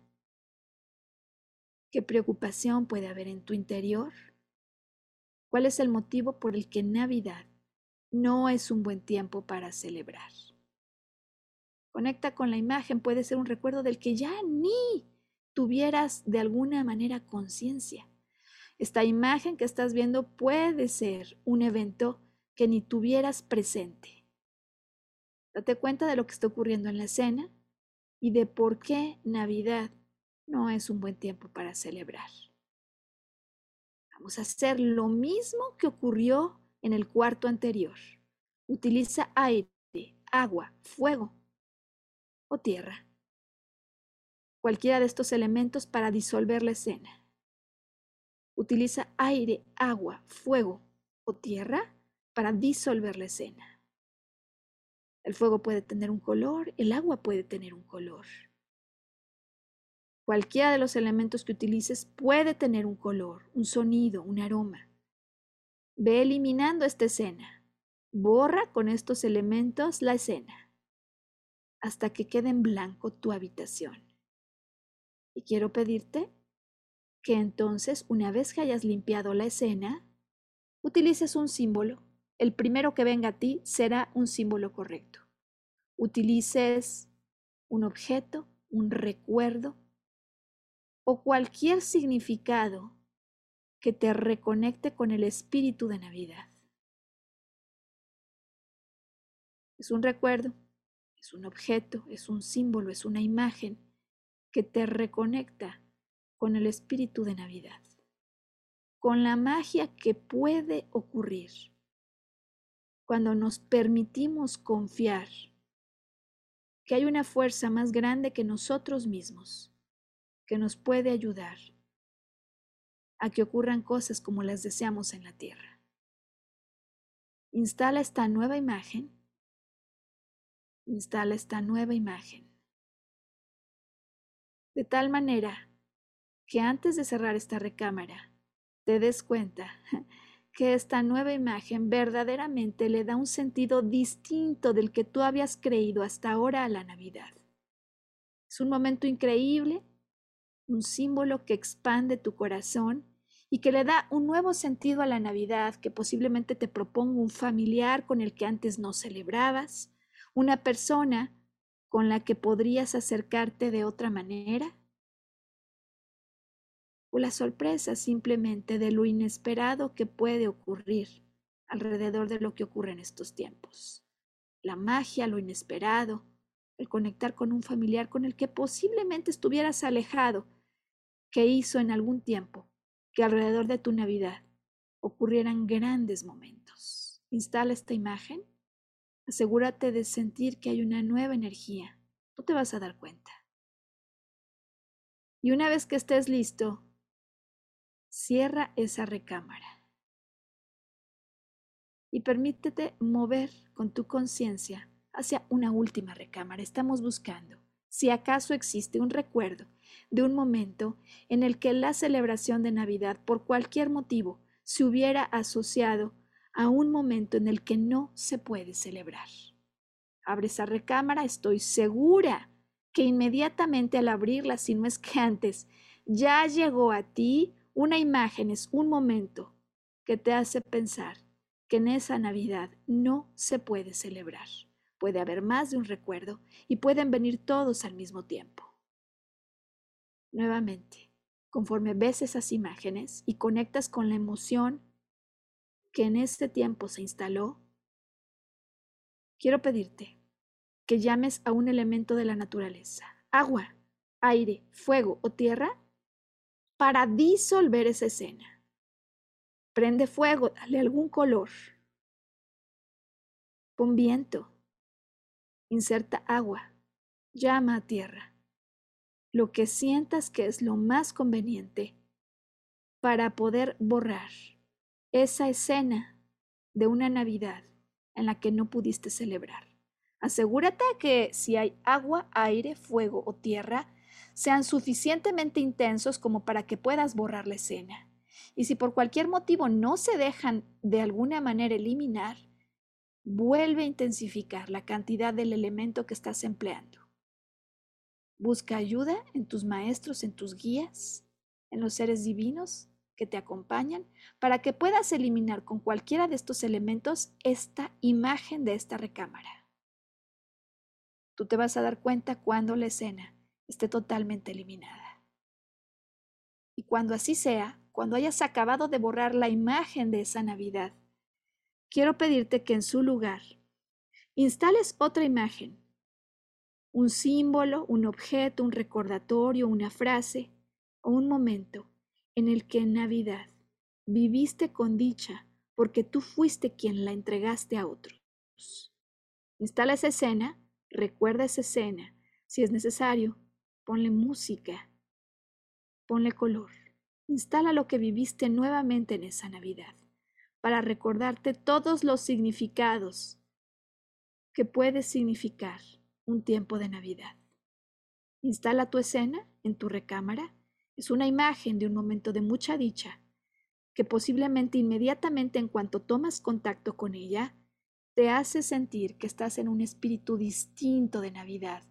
¿Qué preocupación puede haber en tu interior? ¿Cuál es el motivo por el que Navidad no es un buen tiempo para celebrar? Conecta con la imagen, puede ser un recuerdo del que ya ni tuvieras de alguna manera conciencia. Esta imagen que estás viendo puede ser un evento que ni tuvieras presente. Date cuenta de lo que está ocurriendo en la escena y de por qué Navidad no es un buen tiempo para celebrar. Vamos a hacer lo mismo que ocurrió en el cuarto anterior. Utiliza aire, agua, fuego o tierra. Cualquiera de estos elementos para disolver la escena. Utiliza aire, agua, fuego o tierra para disolver la escena. El fuego puede tener un color, el agua puede tener un color. Cualquiera de los elementos que utilices puede tener un color, un sonido, un aroma. Ve eliminando esta escena. Borra con estos elementos la escena hasta que quede en blanco tu habitación. Y quiero pedirte que entonces, una vez que hayas limpiado la escena, utilices un símbolo el primero que venga a ti será un símbolo correcto. Utilices un objeto, un recuerdo o cualquier significado que te reconecte con el espíritu de Navidad. Es un recuerdo, es un objeto, es un símbolo, es una imagen que te reconecta con el espíritu de Navidad, con la magia que puede ocurrir cuando nos permitimos confiar que hay una fuerza más grande que nosotros mismos que nos puede ayudar a que ocurran cosas como las deseamos en la tierra. Instala esta nueva imagen. Instala esta nueva imagen. De tal manera que antes de cerrar esta recámara, te des cuenta que esta nueva imagen verdaderamente le da un sentido distinto del que tú habías creído hasta ahora a la Navidad. Es un momento increíble, un símbolo que expande tu corazón y que le da un nuevo sentido a la Navidad, que posiblemente te proponga un familiar con el que antes no celebrabas, una persona con la que podrías acercarte de otra manera, o la sorpresa simplemente de lo inesperado que puede ocurrir alrededor de lo que ocurre en estos tiempos. La magia, lo inesperado, el conectar con un familiar con el que posiblemente estuvieras alejado, que hizo en algún tiempo que alrededor de tu Navidad ocurrieran grandes momentos. Instala esta imagen, asegúrate de sentir que hay una nueva energía, tú te vas a dar cuenta. Y una vez que estés listo, Cierra esa recámara. y permítete mover con tu conciencia hacia una última recámara. Estamos buscando si acaso existe un recuerdo de un momento en el que la celebración de Navidad por cualquier motivo se hubiera asociado a un momento en el que no se puede celebrar. Abre esa recámara, estoy segura que inmediatamente al abrirla, si no es que antes, ya llegó a ti una imagen, es un momento que te hace pensar que en esa Navidad no se puede celebrar. Puede haber más de un recuerdo y pueden venir todos al mismo tiempo. Nuevamente, conforme ves esas imágenes y conectas con la emoción que en este tiempo se instaló, quiero pedirte que llames a un elemento de la naturaleza, agua, aire, fuego o tierra, para disolver esa escena. Prende fuego, dale algún color. Pon viento. Inserta agua. Llama a tierra. Lo que sientas que es lo más conveniente para poder borrar esa escena de una Navidad en la que no pudiste celebrar. Asegúrate que si hay agua, aire, fuego o tierra, sean suficientemente intensos como para que puedas borrar la escena. Y si por cualquier motivo no se dejan de alguna manera eliminar, vuelve a intensificar la cantidad del elemento que estás empleando. Busca ayuda en tus maestros, en tus guías, en los seres divinos que te acompañan, para que puedas eliminar con cualquiera de estos elementos esta imagen de esta recámara. Tú te vas a dar cuenta cuando la escena esté totalmente eliminada. Y cuando así sea, cuando hayas acabado de borrar la imagen de esa Navidad, quiero pedirte que en su lugar instales otra imagen, un símbolo, un objeto, un recordatorio, una frase o un momento en el que en Navidad viviste con dicha porque tú fuiste quien la entregaste a otros. Instala esa escena Recuerda esa escena. Si es necesario, ponle música, ponle color. Instala lo que viviste nuevamente en esa Navidad para recordarte todos los significados que puede significar un tiempo de Navidad. Instala tu escena en tu recámara. Es una imagen de un momento de mucha dicha que posiblemente inmediatamente en cuanto tomas contacto con ella, te hace sentir que estás en un espíritu distinto de Navidad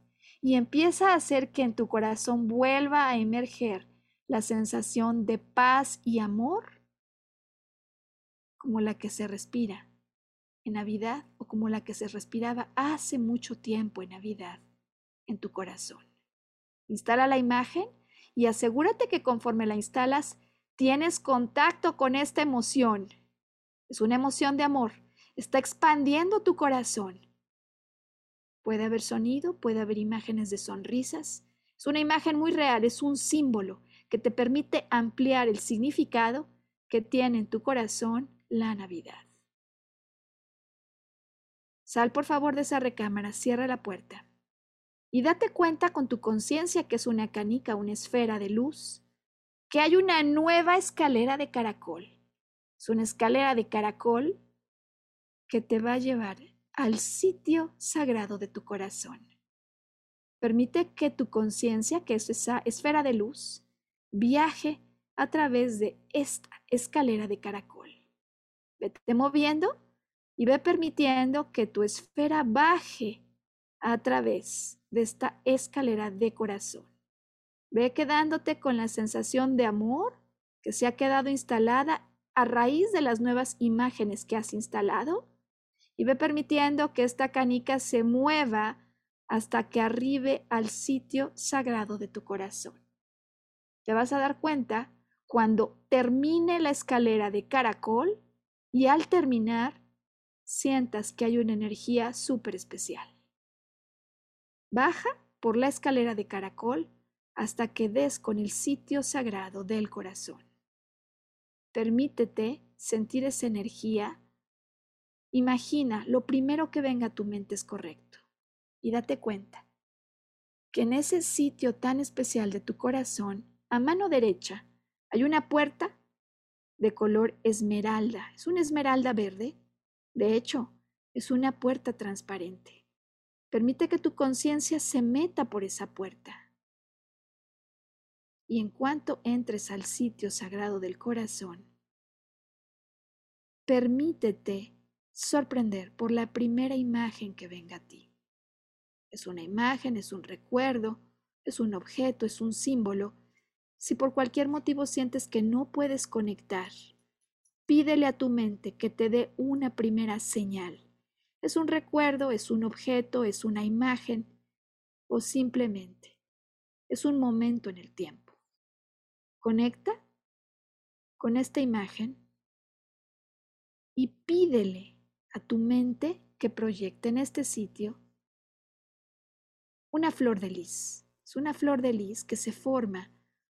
y empieza a hacer que en tu corazón vuelva a emerger la sensación de paz y amor como la que se respira en Navidad o como la que se respiraba hace mucho tiempo en Navidad en tu corazón. Instala la imagen y asegúrate que conforme la instalas tienes contacto con esta emoción. Es una emoción de amor está expandiendo tu corazón. Puede haber sonido, puede haber imágenes de sonrisas. Es una imagen muy real, es un símbolo que te permite ampliar el significado que tiene en tu corazón la Navidad. Sal por favor de esa recámara, cierra la puerta y date cuenta con tu conciencia que es una canica, una esfera de luz, que hay una nueva escalera de caracol. Es una escalera de caracol que te va a llevar al sitio sagrado de tu corazón. Permite que tu conciencia, que es esa esfera de luz, viaje a través de esta escalera de caracol. Vete moviendo y ve permitiendo que tu esfera baje a través de esta escalera de corazón. Ve quedándote con la sensación de amor que se ha quedado instalada a raíz de las nuevas imágenes que has instalado y ve permitiendo que esta canica se mueva hasta que arribe al sitio sagrado de tu corazón. Te vas a dar cuenta cuando termine la escalera de caracol y al terminar sientas que hay una energía súper especial. Baja por la escalera de caracol hasta que des con el sitio sagrado del corazón. Permítete sentir esa energía Imagina, lo primero que venga a tu mente es correcto. Y date cuenta que en ese sitio tan especial de tu corazón, a mano derecha, hay una puerta de color esmeralda. Es una esmeralda verde De hecho, es una puerta transparente. Permite que tu conciencia se meta por esa puerta. Y en cuanto entres al sitio sagrado del corazón, permítete sorprender por la primera imagen que venga a ti. Es una imagen, es un recuerdo, es un objeto, es un símbolo. Si por cualquier motivo sientes que no puedes conectar, pídele a tu mente que te dé una primera señal. Es un recuerdo, es un objeto, es una imagen o simplemente es un momento en el tiempo. Conecta con esta imagen y pídele a tu mente que proyecte en este sitio una flor de lis. Es una flor de lis que se forma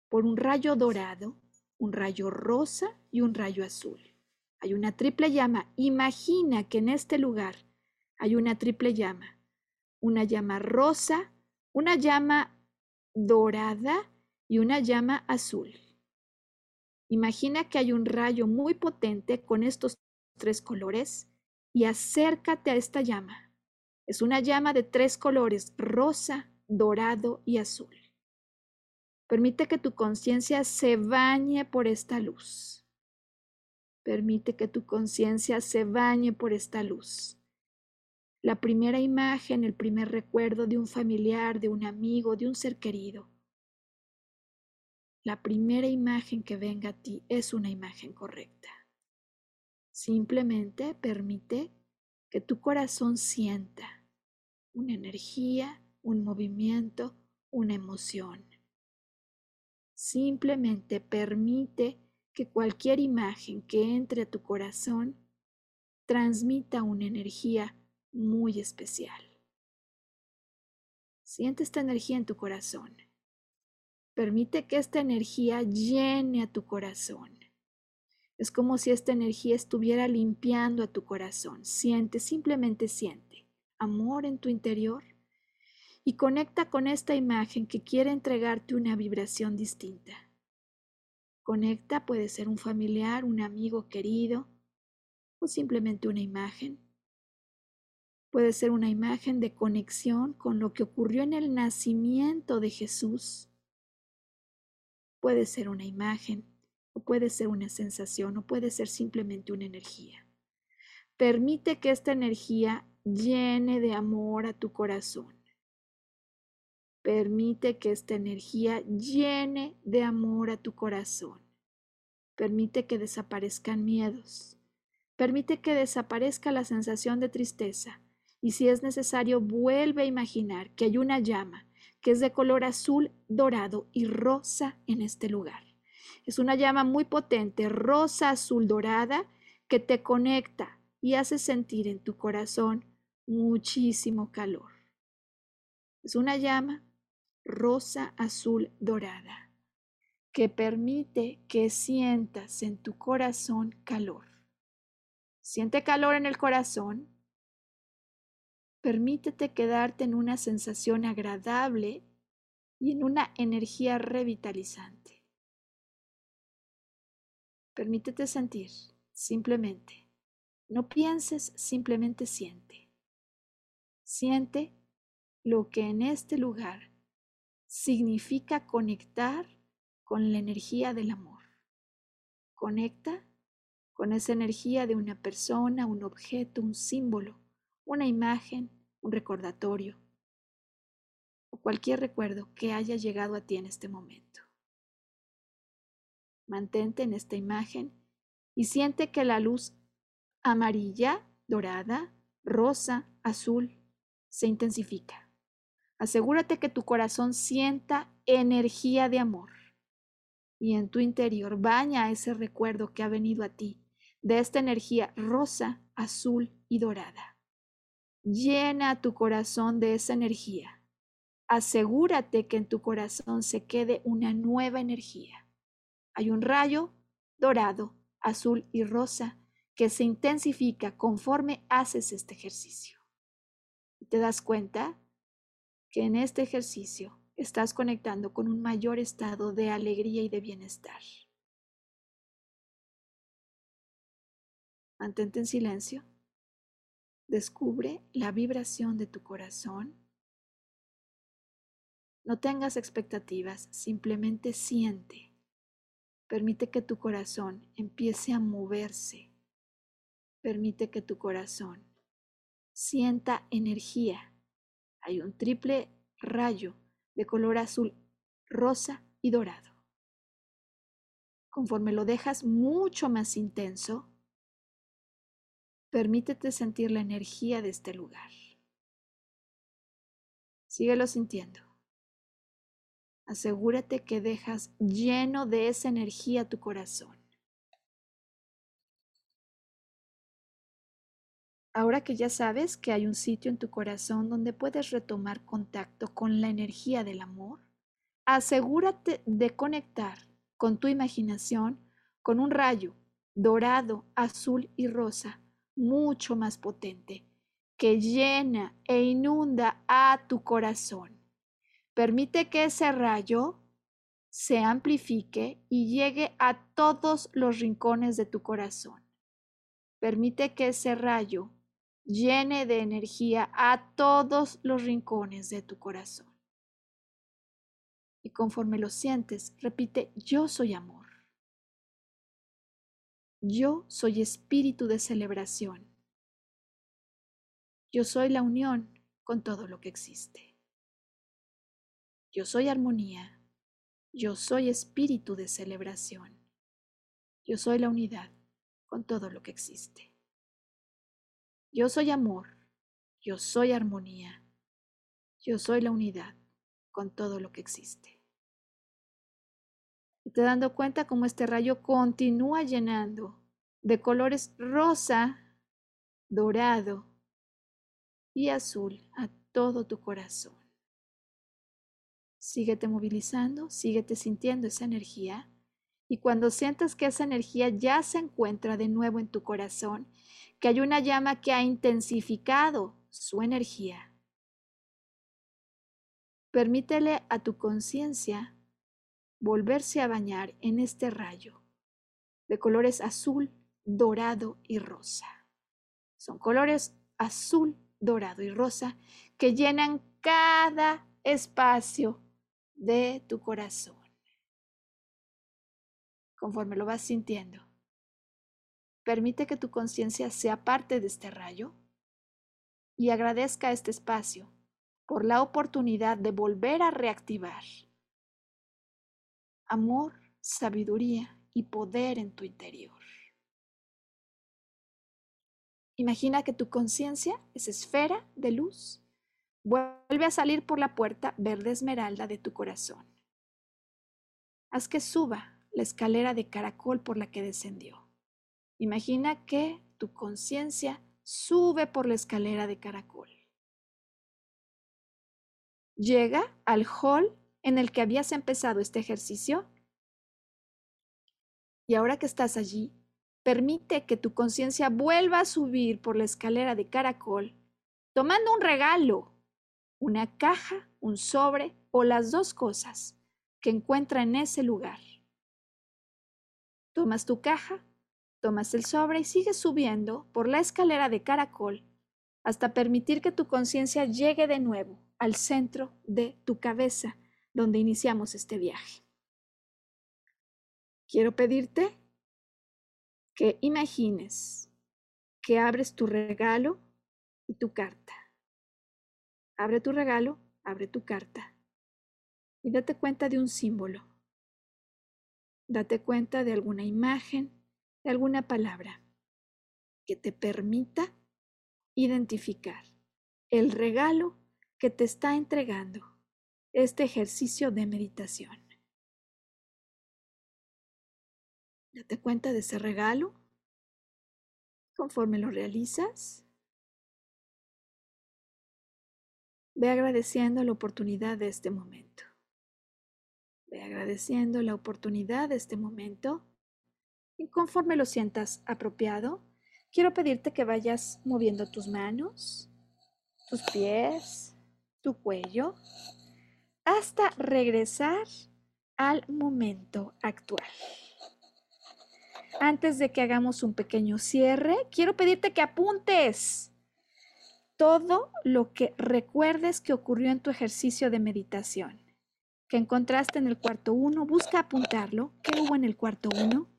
por un rayo dorado, un rayo rosa y un rayo azul. Hay una triple llama. Imagina que en este lugar hay una triple llama. Una llama rosa, una llama dorada y una llama azul. Imagina que hay un rayo muy potente con estos tres colores y acércate a esta llama. Es una llama de tres colores, rosa, dorado y azul. Permite que tu conciencia se bañe por esta luz. Permite que tu conciencia se bañe por esta luz. La primera imagen, el primer recuerdo de un familiar, de un amigo, de un ser querido. La primera imagen que venga a ti es una imagen correcta. Simplemente permite que tu corazón sienta una energía, un movimiento, una emoción. Simplemente permite que cualquier imagen que entre a tu corazón transmita una energía muy especial. Siente esta energía en tu corazón. Permite que esta energía llene a tu corazón. Es como si esta energía estuviera limpiando a tu corazón. Siente, simplemente siente amor en tu interior y conecta con esta imagen que quiere entregarte una vibración distinta. Conecta, puede ser un familiar, un amigo querido o simplemente una imagen. Puede ser una imagen de conexión con lo que ocurrió en el nacimiento de Jesús. Puede ser una imagen o puede ser una sensación, o puede ser simplemente una energía. Permite que esta energía llene de amor a tu corazón. Permite que esta energía llene de amor a tu corazón. Permite que desaparezcan miedos. Permite que desaparezca la sensación de tristeza. Y si es necesario, vuelve a imaginar que hay una llama que es de color azul, dorado y rosa en este lugar. Es una llama muy potente, rosa, azul, dorada, que te conecta y hace sentir en tu corazón muchísimo calor. Es una llama rosa, azul, dorada, que permite que sientas en tu corazón calor. Siente calor en el corazón. Permítete quedarte en una sensación agradable y en una energía revitalizante. Permítete sentir, simplemente. No pienses, simplemente siente. Siente lo que en este lugar significa conectar con la energía del amor. Conecta con esa energía de una persona, un objeto, un símbolo, una imagen, un recordatorio o cualquier recuerdo que haya llegado a ti en este momento. Mantente en esta imagen y siente que la luz amarilla, dorada, rosa, azul se intensifica. Asegúrate que tu corazón sienta energía de amor y en tu interior baña ese recuerdo que ha venido a ti de esta energía rosa, azul y dorada. Llena tu corazón de esa energía. Asegúrate que en tu corazón se quede una nueva energía hay un rayo dorado, azul y rosa que se intensifica conforme haces este ejercicio. Te das cuenta que en este ejercicio estás conectando con un mayor estado de alegría y de bienestar. Mantente en silencio Descubre la vibración de tu corazón. No tengas expectativas, simplemente siente. Permite que tu corazón empiece a moverse. Permite que tu corazón sienta energía. Hay un triple rayo de color azul, rosa y dorado. Conforme lo dejas mucho más intenso, permítete sentir la energía de este lugar. Síguelo sintiendo. Asegúrate que dejas lleno de esa energía tu corazón. Ahora que ya sabes que hay un sitio en tu corazón donde puedes retomar contacto con la energía del amor, asegúrate de conectar con tu imaginación con un rayo dorado, azul y rosa mucho más potente que llena e inunda a tu corazón. Permite que ese rayo se amplifique y llegue a todos los rincones de tu corazón. Permite que ese rayo llene de energía a todos los rincones de tu corazón. Y conforme lo sientes, repite, yo soy amor. Yo soy espíritu de celebración. Yo soy la unión con todo lo que existe. Yo soy armonía. Yo soy espíritu de celebración. Yo soy la unidad con todo lo que existe. Yo soy amor. Yo soy armonía. Yo soy la unidad con todo lo que existe. Y te dando cuenta cómo este rayo continúa llenando de colores rosa, dorado y azul a todo tu corazón. Síguete movilizando, síguete sintiendo esa energía. Y cuando sientas que esa energía ya se encuentra de nuevo en tu corazón, que hay una llama que ha intensificado su energía, permítele a tu conciencia volverse a bañar en este rayo de colores azul, dorado y rosa. Son colores azul, dorado y rosa que llenan cada espacio de tu corazón. Conforme lo vas sintiendo, permite que tu conciencia sea parte de este rayo y agradezca este espacio por la oportunidad de volver a reactivar amor, sabiduría y poder en tu interior. Imagina que tu conciencia es esfera de luz Vuelve a salir por la puerta verde esmeralda de tu corazón. Haz que suba la escalera de caracol por la que descendió. Imagina que tu conciencia sube por la escalera de caracol. Llega al hall en el que habías empezado este ejercicio y ahora que estás allí, permite que tu conciencia vuelva a subir por la escalera de caracol, tomando un regalo una caja, un sobre o las dos cosas que encuentra en ese lugar. Tomas tu caja, tomas el sobre y sigues subiendo por la escalera de caracol hasta permitir que tu conciencia llegue de nuevo al centro de tu cabeza donde iniciamos este viaje. Quiero pedirte que imagines que abres tu regalo y tu carta. Abre tu regalo, abre tu carta y date cuenta de un símbolo. Date cuenta de alguna imagen, de alguna palabra que te permita identificar el regalo que te está entregando este ejercicio de meditación. Date cuenta de ese regalo. Conforme lo realizas, Ve agradeciendo la oportunidad de este momento. Ve agradeciendo la oportunidad de este momento. Y conforme lo sientas apropiado, quiero pedirte que vayas moviendo tus manos, tus pies, tu cuello, hasta regresar al momento actual. Antes de que hagamos un pequeño cierre, quiero pedirte que apuntes todo lo que recuerdes que ocurrió en tu ejercicio de meditación, que encontraste en el cuarto 1, busca apuntarlo. ¿Qué hubo en el cuarto 1?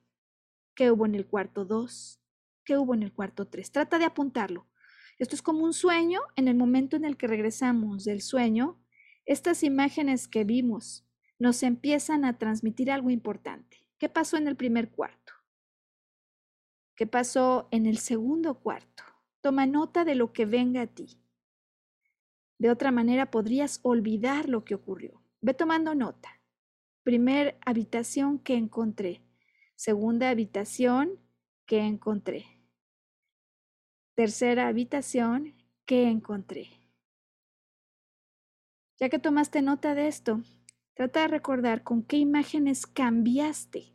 ¿Qué hubo en el cuarto 2? ¿Qué hubo en el cuarto 3? Trata de apuntarlo. Esto es como un sueño. En el momento en el que regresamos del sueño, estas imágenes que vimos nos empiezan a transmitir algo importante. ¿Qué pasó en el primer cuarto? ¿Qué pasó en el segundo cuarto? Toma nota de lo que venga a ti. De otra manera podrías olvidar lo que ocurrió. Ve tomando nota. Primer habitación que encontré. Segunda habitación que encontré. Tercera habitación que encontré. Ya que tomaste nota de esto, trata de recordar con qué imágenes cambiaste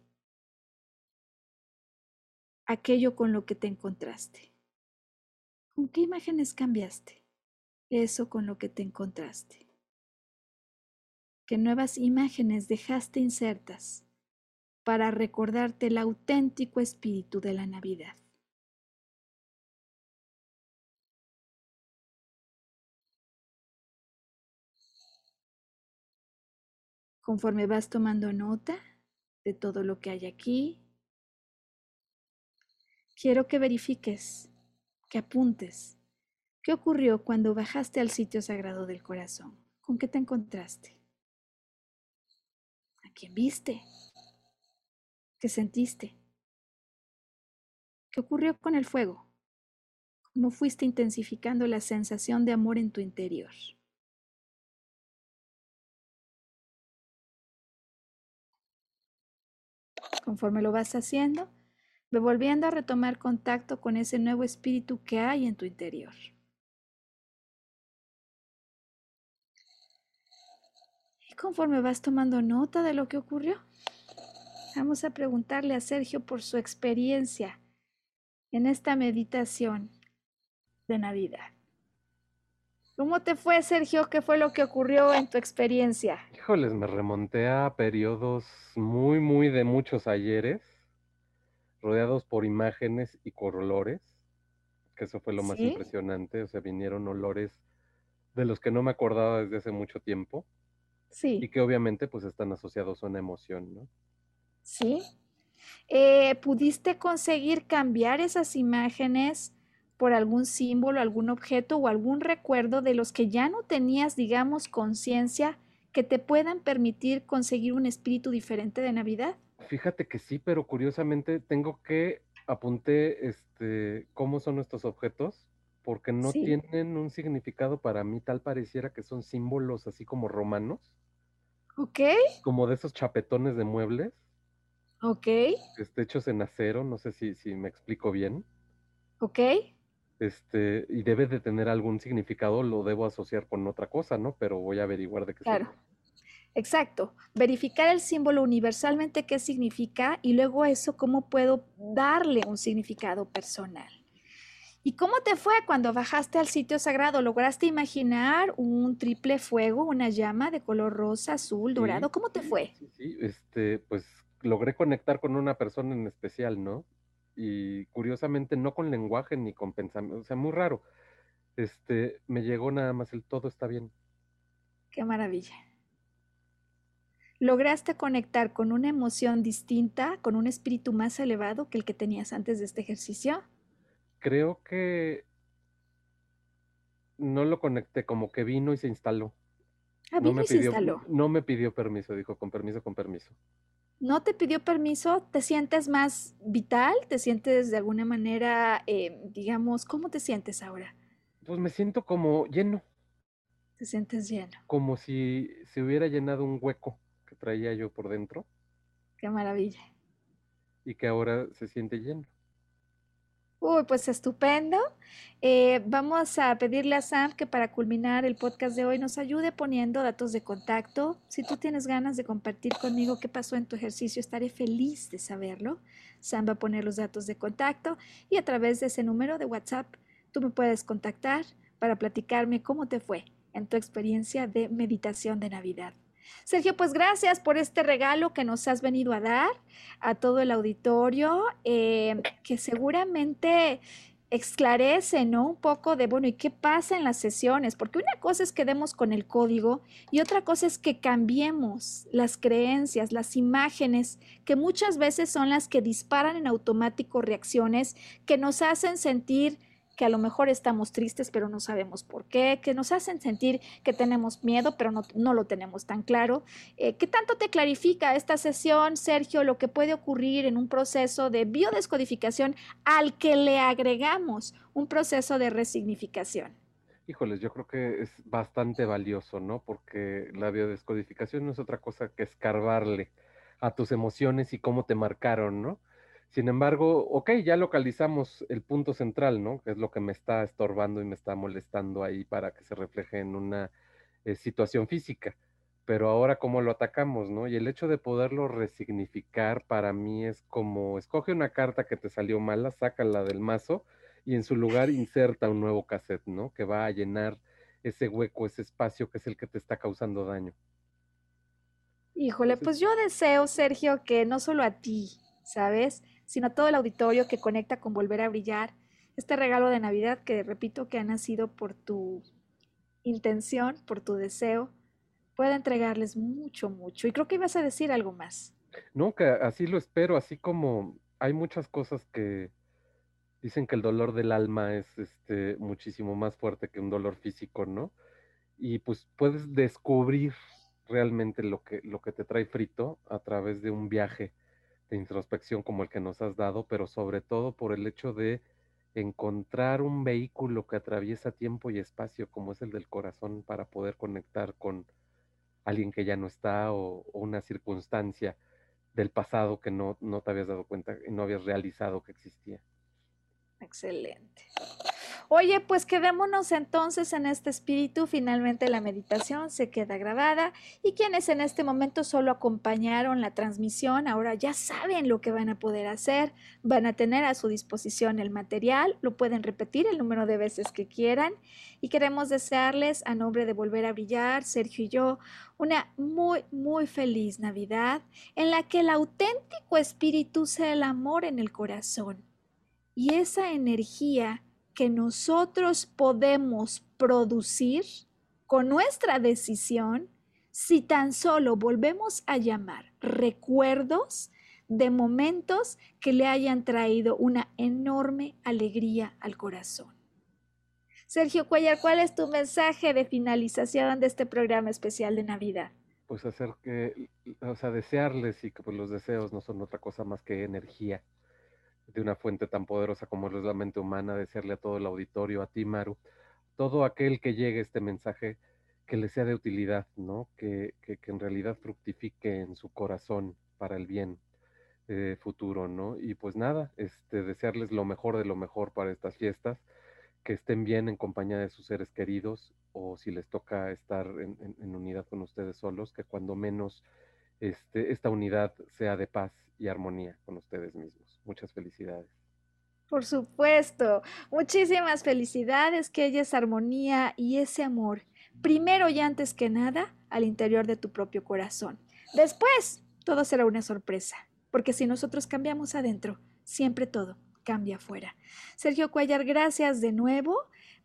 aquello con lo que te encontraste. ¿Con qué imágenes cambiaste eso con lo que te encontraste? ¿Qué nuevas imágenes dejaste insertas para recordarte el auténtico espíritu de la Navidad? Conforme vas tomando nota de todo lo que hay aquí, quiero que verifiques, que apuntes, qué ocurrió cuando bajaste al sitio sagrado del corazón, con qué te encontraste, a quién viste, qué sentiste, qué ocurrió con el fuego, cómo fuiste intensificando la sensación de amor en tu interior. Conforme lo vas haciendo, volviendo a retomar contacto con ese nuevo espíritu que hay en tu interior. Y conforme vas tomando nota de lo que ocurrió, vamos a preguntarle a Sergio por su experiencia en esta meditación de Navidad. ¿Cómo te fue, Sergio? ¿Qué fue lo que ocurrió en tu experiencia? Híjoles, me remonté a periodos muy, muy de muchos ayeres rodeados por imágenes y colores, que eso fue lo más impresionante, o sea, vinieron olores de los que no me acordaba desde hace mucho tiempo. Sí. Y que obviamente pues están asociados a una emoción, ¿no? Sí. Eh, ¿Pudiste conseguir cambiar esas imágenes por algún símbolo, algún objeto o algún recuerdo de los que ya no tenías, digamos, conciencia que te puedan permitir conseguir un espíritu diferente de Navidad? Fíjate que sí, pero curiosamente tengo que apunté este cómo son estos objetos porque no tienen un significado para mí, tal pareciera que son símbolos así como romanos. Ok. Como de esos chapetones de muebles. Ok. Este, hechos en acero, no sé si, si me explico bien. Ok. Este, y debe de tener algún significado, lo debo asociar con otra cosa, ¿no? Pero voy a averiguar de qué Claro. Exacto, verificar el símbolo universalmente qué significa y luego eso cómo puedo darle un significado personal. ¿Y cómo te fue cuando bajaste al sitio sagrado? ¿Lograste imaginar un triple fuego, una llama de color rosa, azul, dorado? ¿Cómo te fue? Sí, sí, este, pues logré conectar con una persona en especial, ¿no? Y curiosamente no con lenguaje ni con pensamiento, o sea, muy raro. Este, me llegó nada más el todo está bien. Qué maravilla lograste conectar con una emoción distinta, con un espíritu más elevado que el que tenías antes de este ejercicio? Creo que no lo conecté, como que vino y se instaló. Ah, vino y se instaló. No me pidió permiso, dijo, con permiso, con permiso. ¿No te pidió permiso? ¿Te sientes más vital? ¿Te sientes de alguna manera, eh, digamos, cómo te sientes ahora? Pues me siento como lleno. ¿Te sientes lleno? Como si se hubiera llenado un hueco traía yo por dentro. Qué maravilla. Y que ahora se siente lleno. Uy, pues estupendo. Eh, vamos a pedirle a Sam que para culminar el podcast de hoy nos ayude poniendo datos de contacto. Si tú tienes ganas de compartir conmigo qué pasó en tu ejercicio, estaré feliz de saberlo. Sam va a poner los datos de contacto y a través de ese número de WhatsApp tú me puedes contactar para platicarme cómo te fue en tu experiencia de meditación de Navidad. Sergio, pues gracias por este regalo que nos has venido a dar a todo el auditorio, eh, que seguramente esclarece, ¿no? Un poco de, bueno, ¿y qué pasa en las sesiones? Porque una cosa es que demos con el código y otra cosa es que cambiemos las creencias, las imágenes, que muchas veces son las que disparan en automático reacciones que nos hacen sentir que a lo mejor estamos tristes pero no sabemos por qué, que nos hacen sentir que tenemos miedo pero no, no lo tenemos tan claro. Eh, ¿Qué tanto te clarifica esta sesión, Sergio, lo que puede ocurrir en un proceso de biodescodificación al que le agregamos un proceso de resignificación? Híjoles, yo creo que es bastante valioso, ¿no? Porque la biodescodificación no es otra cosa que escarbarle a tus emociones y cómo te marcaron, ¿no? Sin embargo, ok, ya localizamos el punto central, ¿no? Que es lo que me está estorbando y me está molestando ahí para que se refleje en una eh, situación física. Pero ahora, ¿cómo lo atacamos, no? Y el hecho de poderlo resignificar para mí es como, escoge una carta que te salió mala, sácala del mazo y en su lugar inserta un nuevo cassette, ¿no? Que va a llenar ese hueco, ese espacio que es el que te está causando daño. Híjole, pues yo deseo, Sergio, que no solo a ti, ¿sabes? Sino todo el auditorio que conecta con Volver a Brillar, este regalo de Navidad que repito que ha nacido por tu intención, por tu deseo, pueda entregarles mucho, mucho. Y creo que ibas a decir algo más. No, que así lo espero, así como hay muchas cosas que dicen que el dolor del alma es este muchísimo más fuerte que un dolor físico, ¿no? Y pues puedes descubrir realmente lo que, lo que te trae frito a través de un viaje introspección como el que nos has dado, pero sobre todo por el hecho de encontrar un vehículo que atraviesa tiempo y espacio como es el del corazón para poder conectar con alguien que ya no está o, una circunstancia del pasado que no, no te habías dado cuenta y no habías realizado que existía. Excelente. Oye, pues quedémonos entonces en este espíritu. Finalmente la meditación se queda grabada y quienes en este momento solo acompañaron la transmisión, ahora ya saben lo que van a poder hacer. Van a tener a su disposición el material, lo pueden repetir el número de veces que quieran y queremos desearles a nombre de Volver a Brillar, Sergio y yo, una muy, muy feliz Navidad en la que el auténtico espíritu sea el amor en el corazón y esa energía que nosotros podemos producir con nuestra decisión si tan solo volvemos a llamar recuerdos de momentos que le hayan traído una enorme alegría al corazón. Sergio Cuellar, ¿cuál es tu mensaje de finalización de este programa especial de Navidad? Pues hacer que, o sea, desearles y que pues, los deseos no son otra cosa más que energía de una fuente tan poderosa como es la mente humana, desearle a todo el auditorio, a ti, Maru, todo aquel que llegue este mensaje, que le sea de utilidad, ¿no? Que, que, en realidad fructifique en su corazón para el bien eh, futuro, ¿no? Y pues nada, este, desearles lo mejor de lo mejor para estas fiestas, que estén bien en compañía de sus seres queridos, o si les toca estar en, en unidad con ustedes solos, que cuando menos este, esta unidad sea de paz y armonía con ustedes mismos. Muchas felicidades. Por supuesto, muchísimas felicidades, que haya esa armonía y ese amor, primero y antes que nada, al interior de tu propio corazón. Después, todo será una sorpresa, porque si nosotros cambiamos adentro, siempre todo cambia afuera. Sergio Cuellar, gracias de nuevo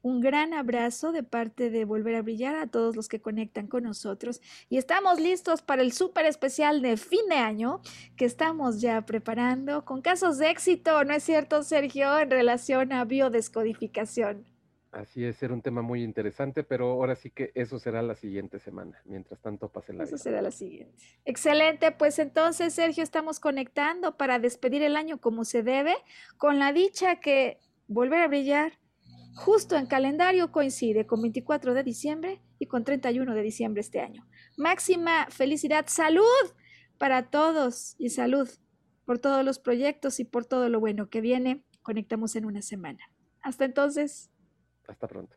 un gran abrazo de parte de Volver a Brillar a todos los que conectan con nosotros y estamos listos para el súper especial de fin de año que estamos ya preparando con casos de éxito, ¿no es cierto, Sergio, en relación a biodescodificación? Así es, era un tema muy interesante, pero ahora sí que eso será la siguiente semana. Mientras tanto, pase la Eso será la siguiente. Excelente, pues entonces, Sergio, estamos conectando para despedir el año como se debe, con la dicha que volver a brillar Justo en calendario coincide con 24 de diciembre y con 31 de diciembre este año. Máxima felicidad, salud para todos y salud por todos los proyectos y por todo lo bueno que viene. Conectamos en una semana. Hasta entonces. Hasta pronto.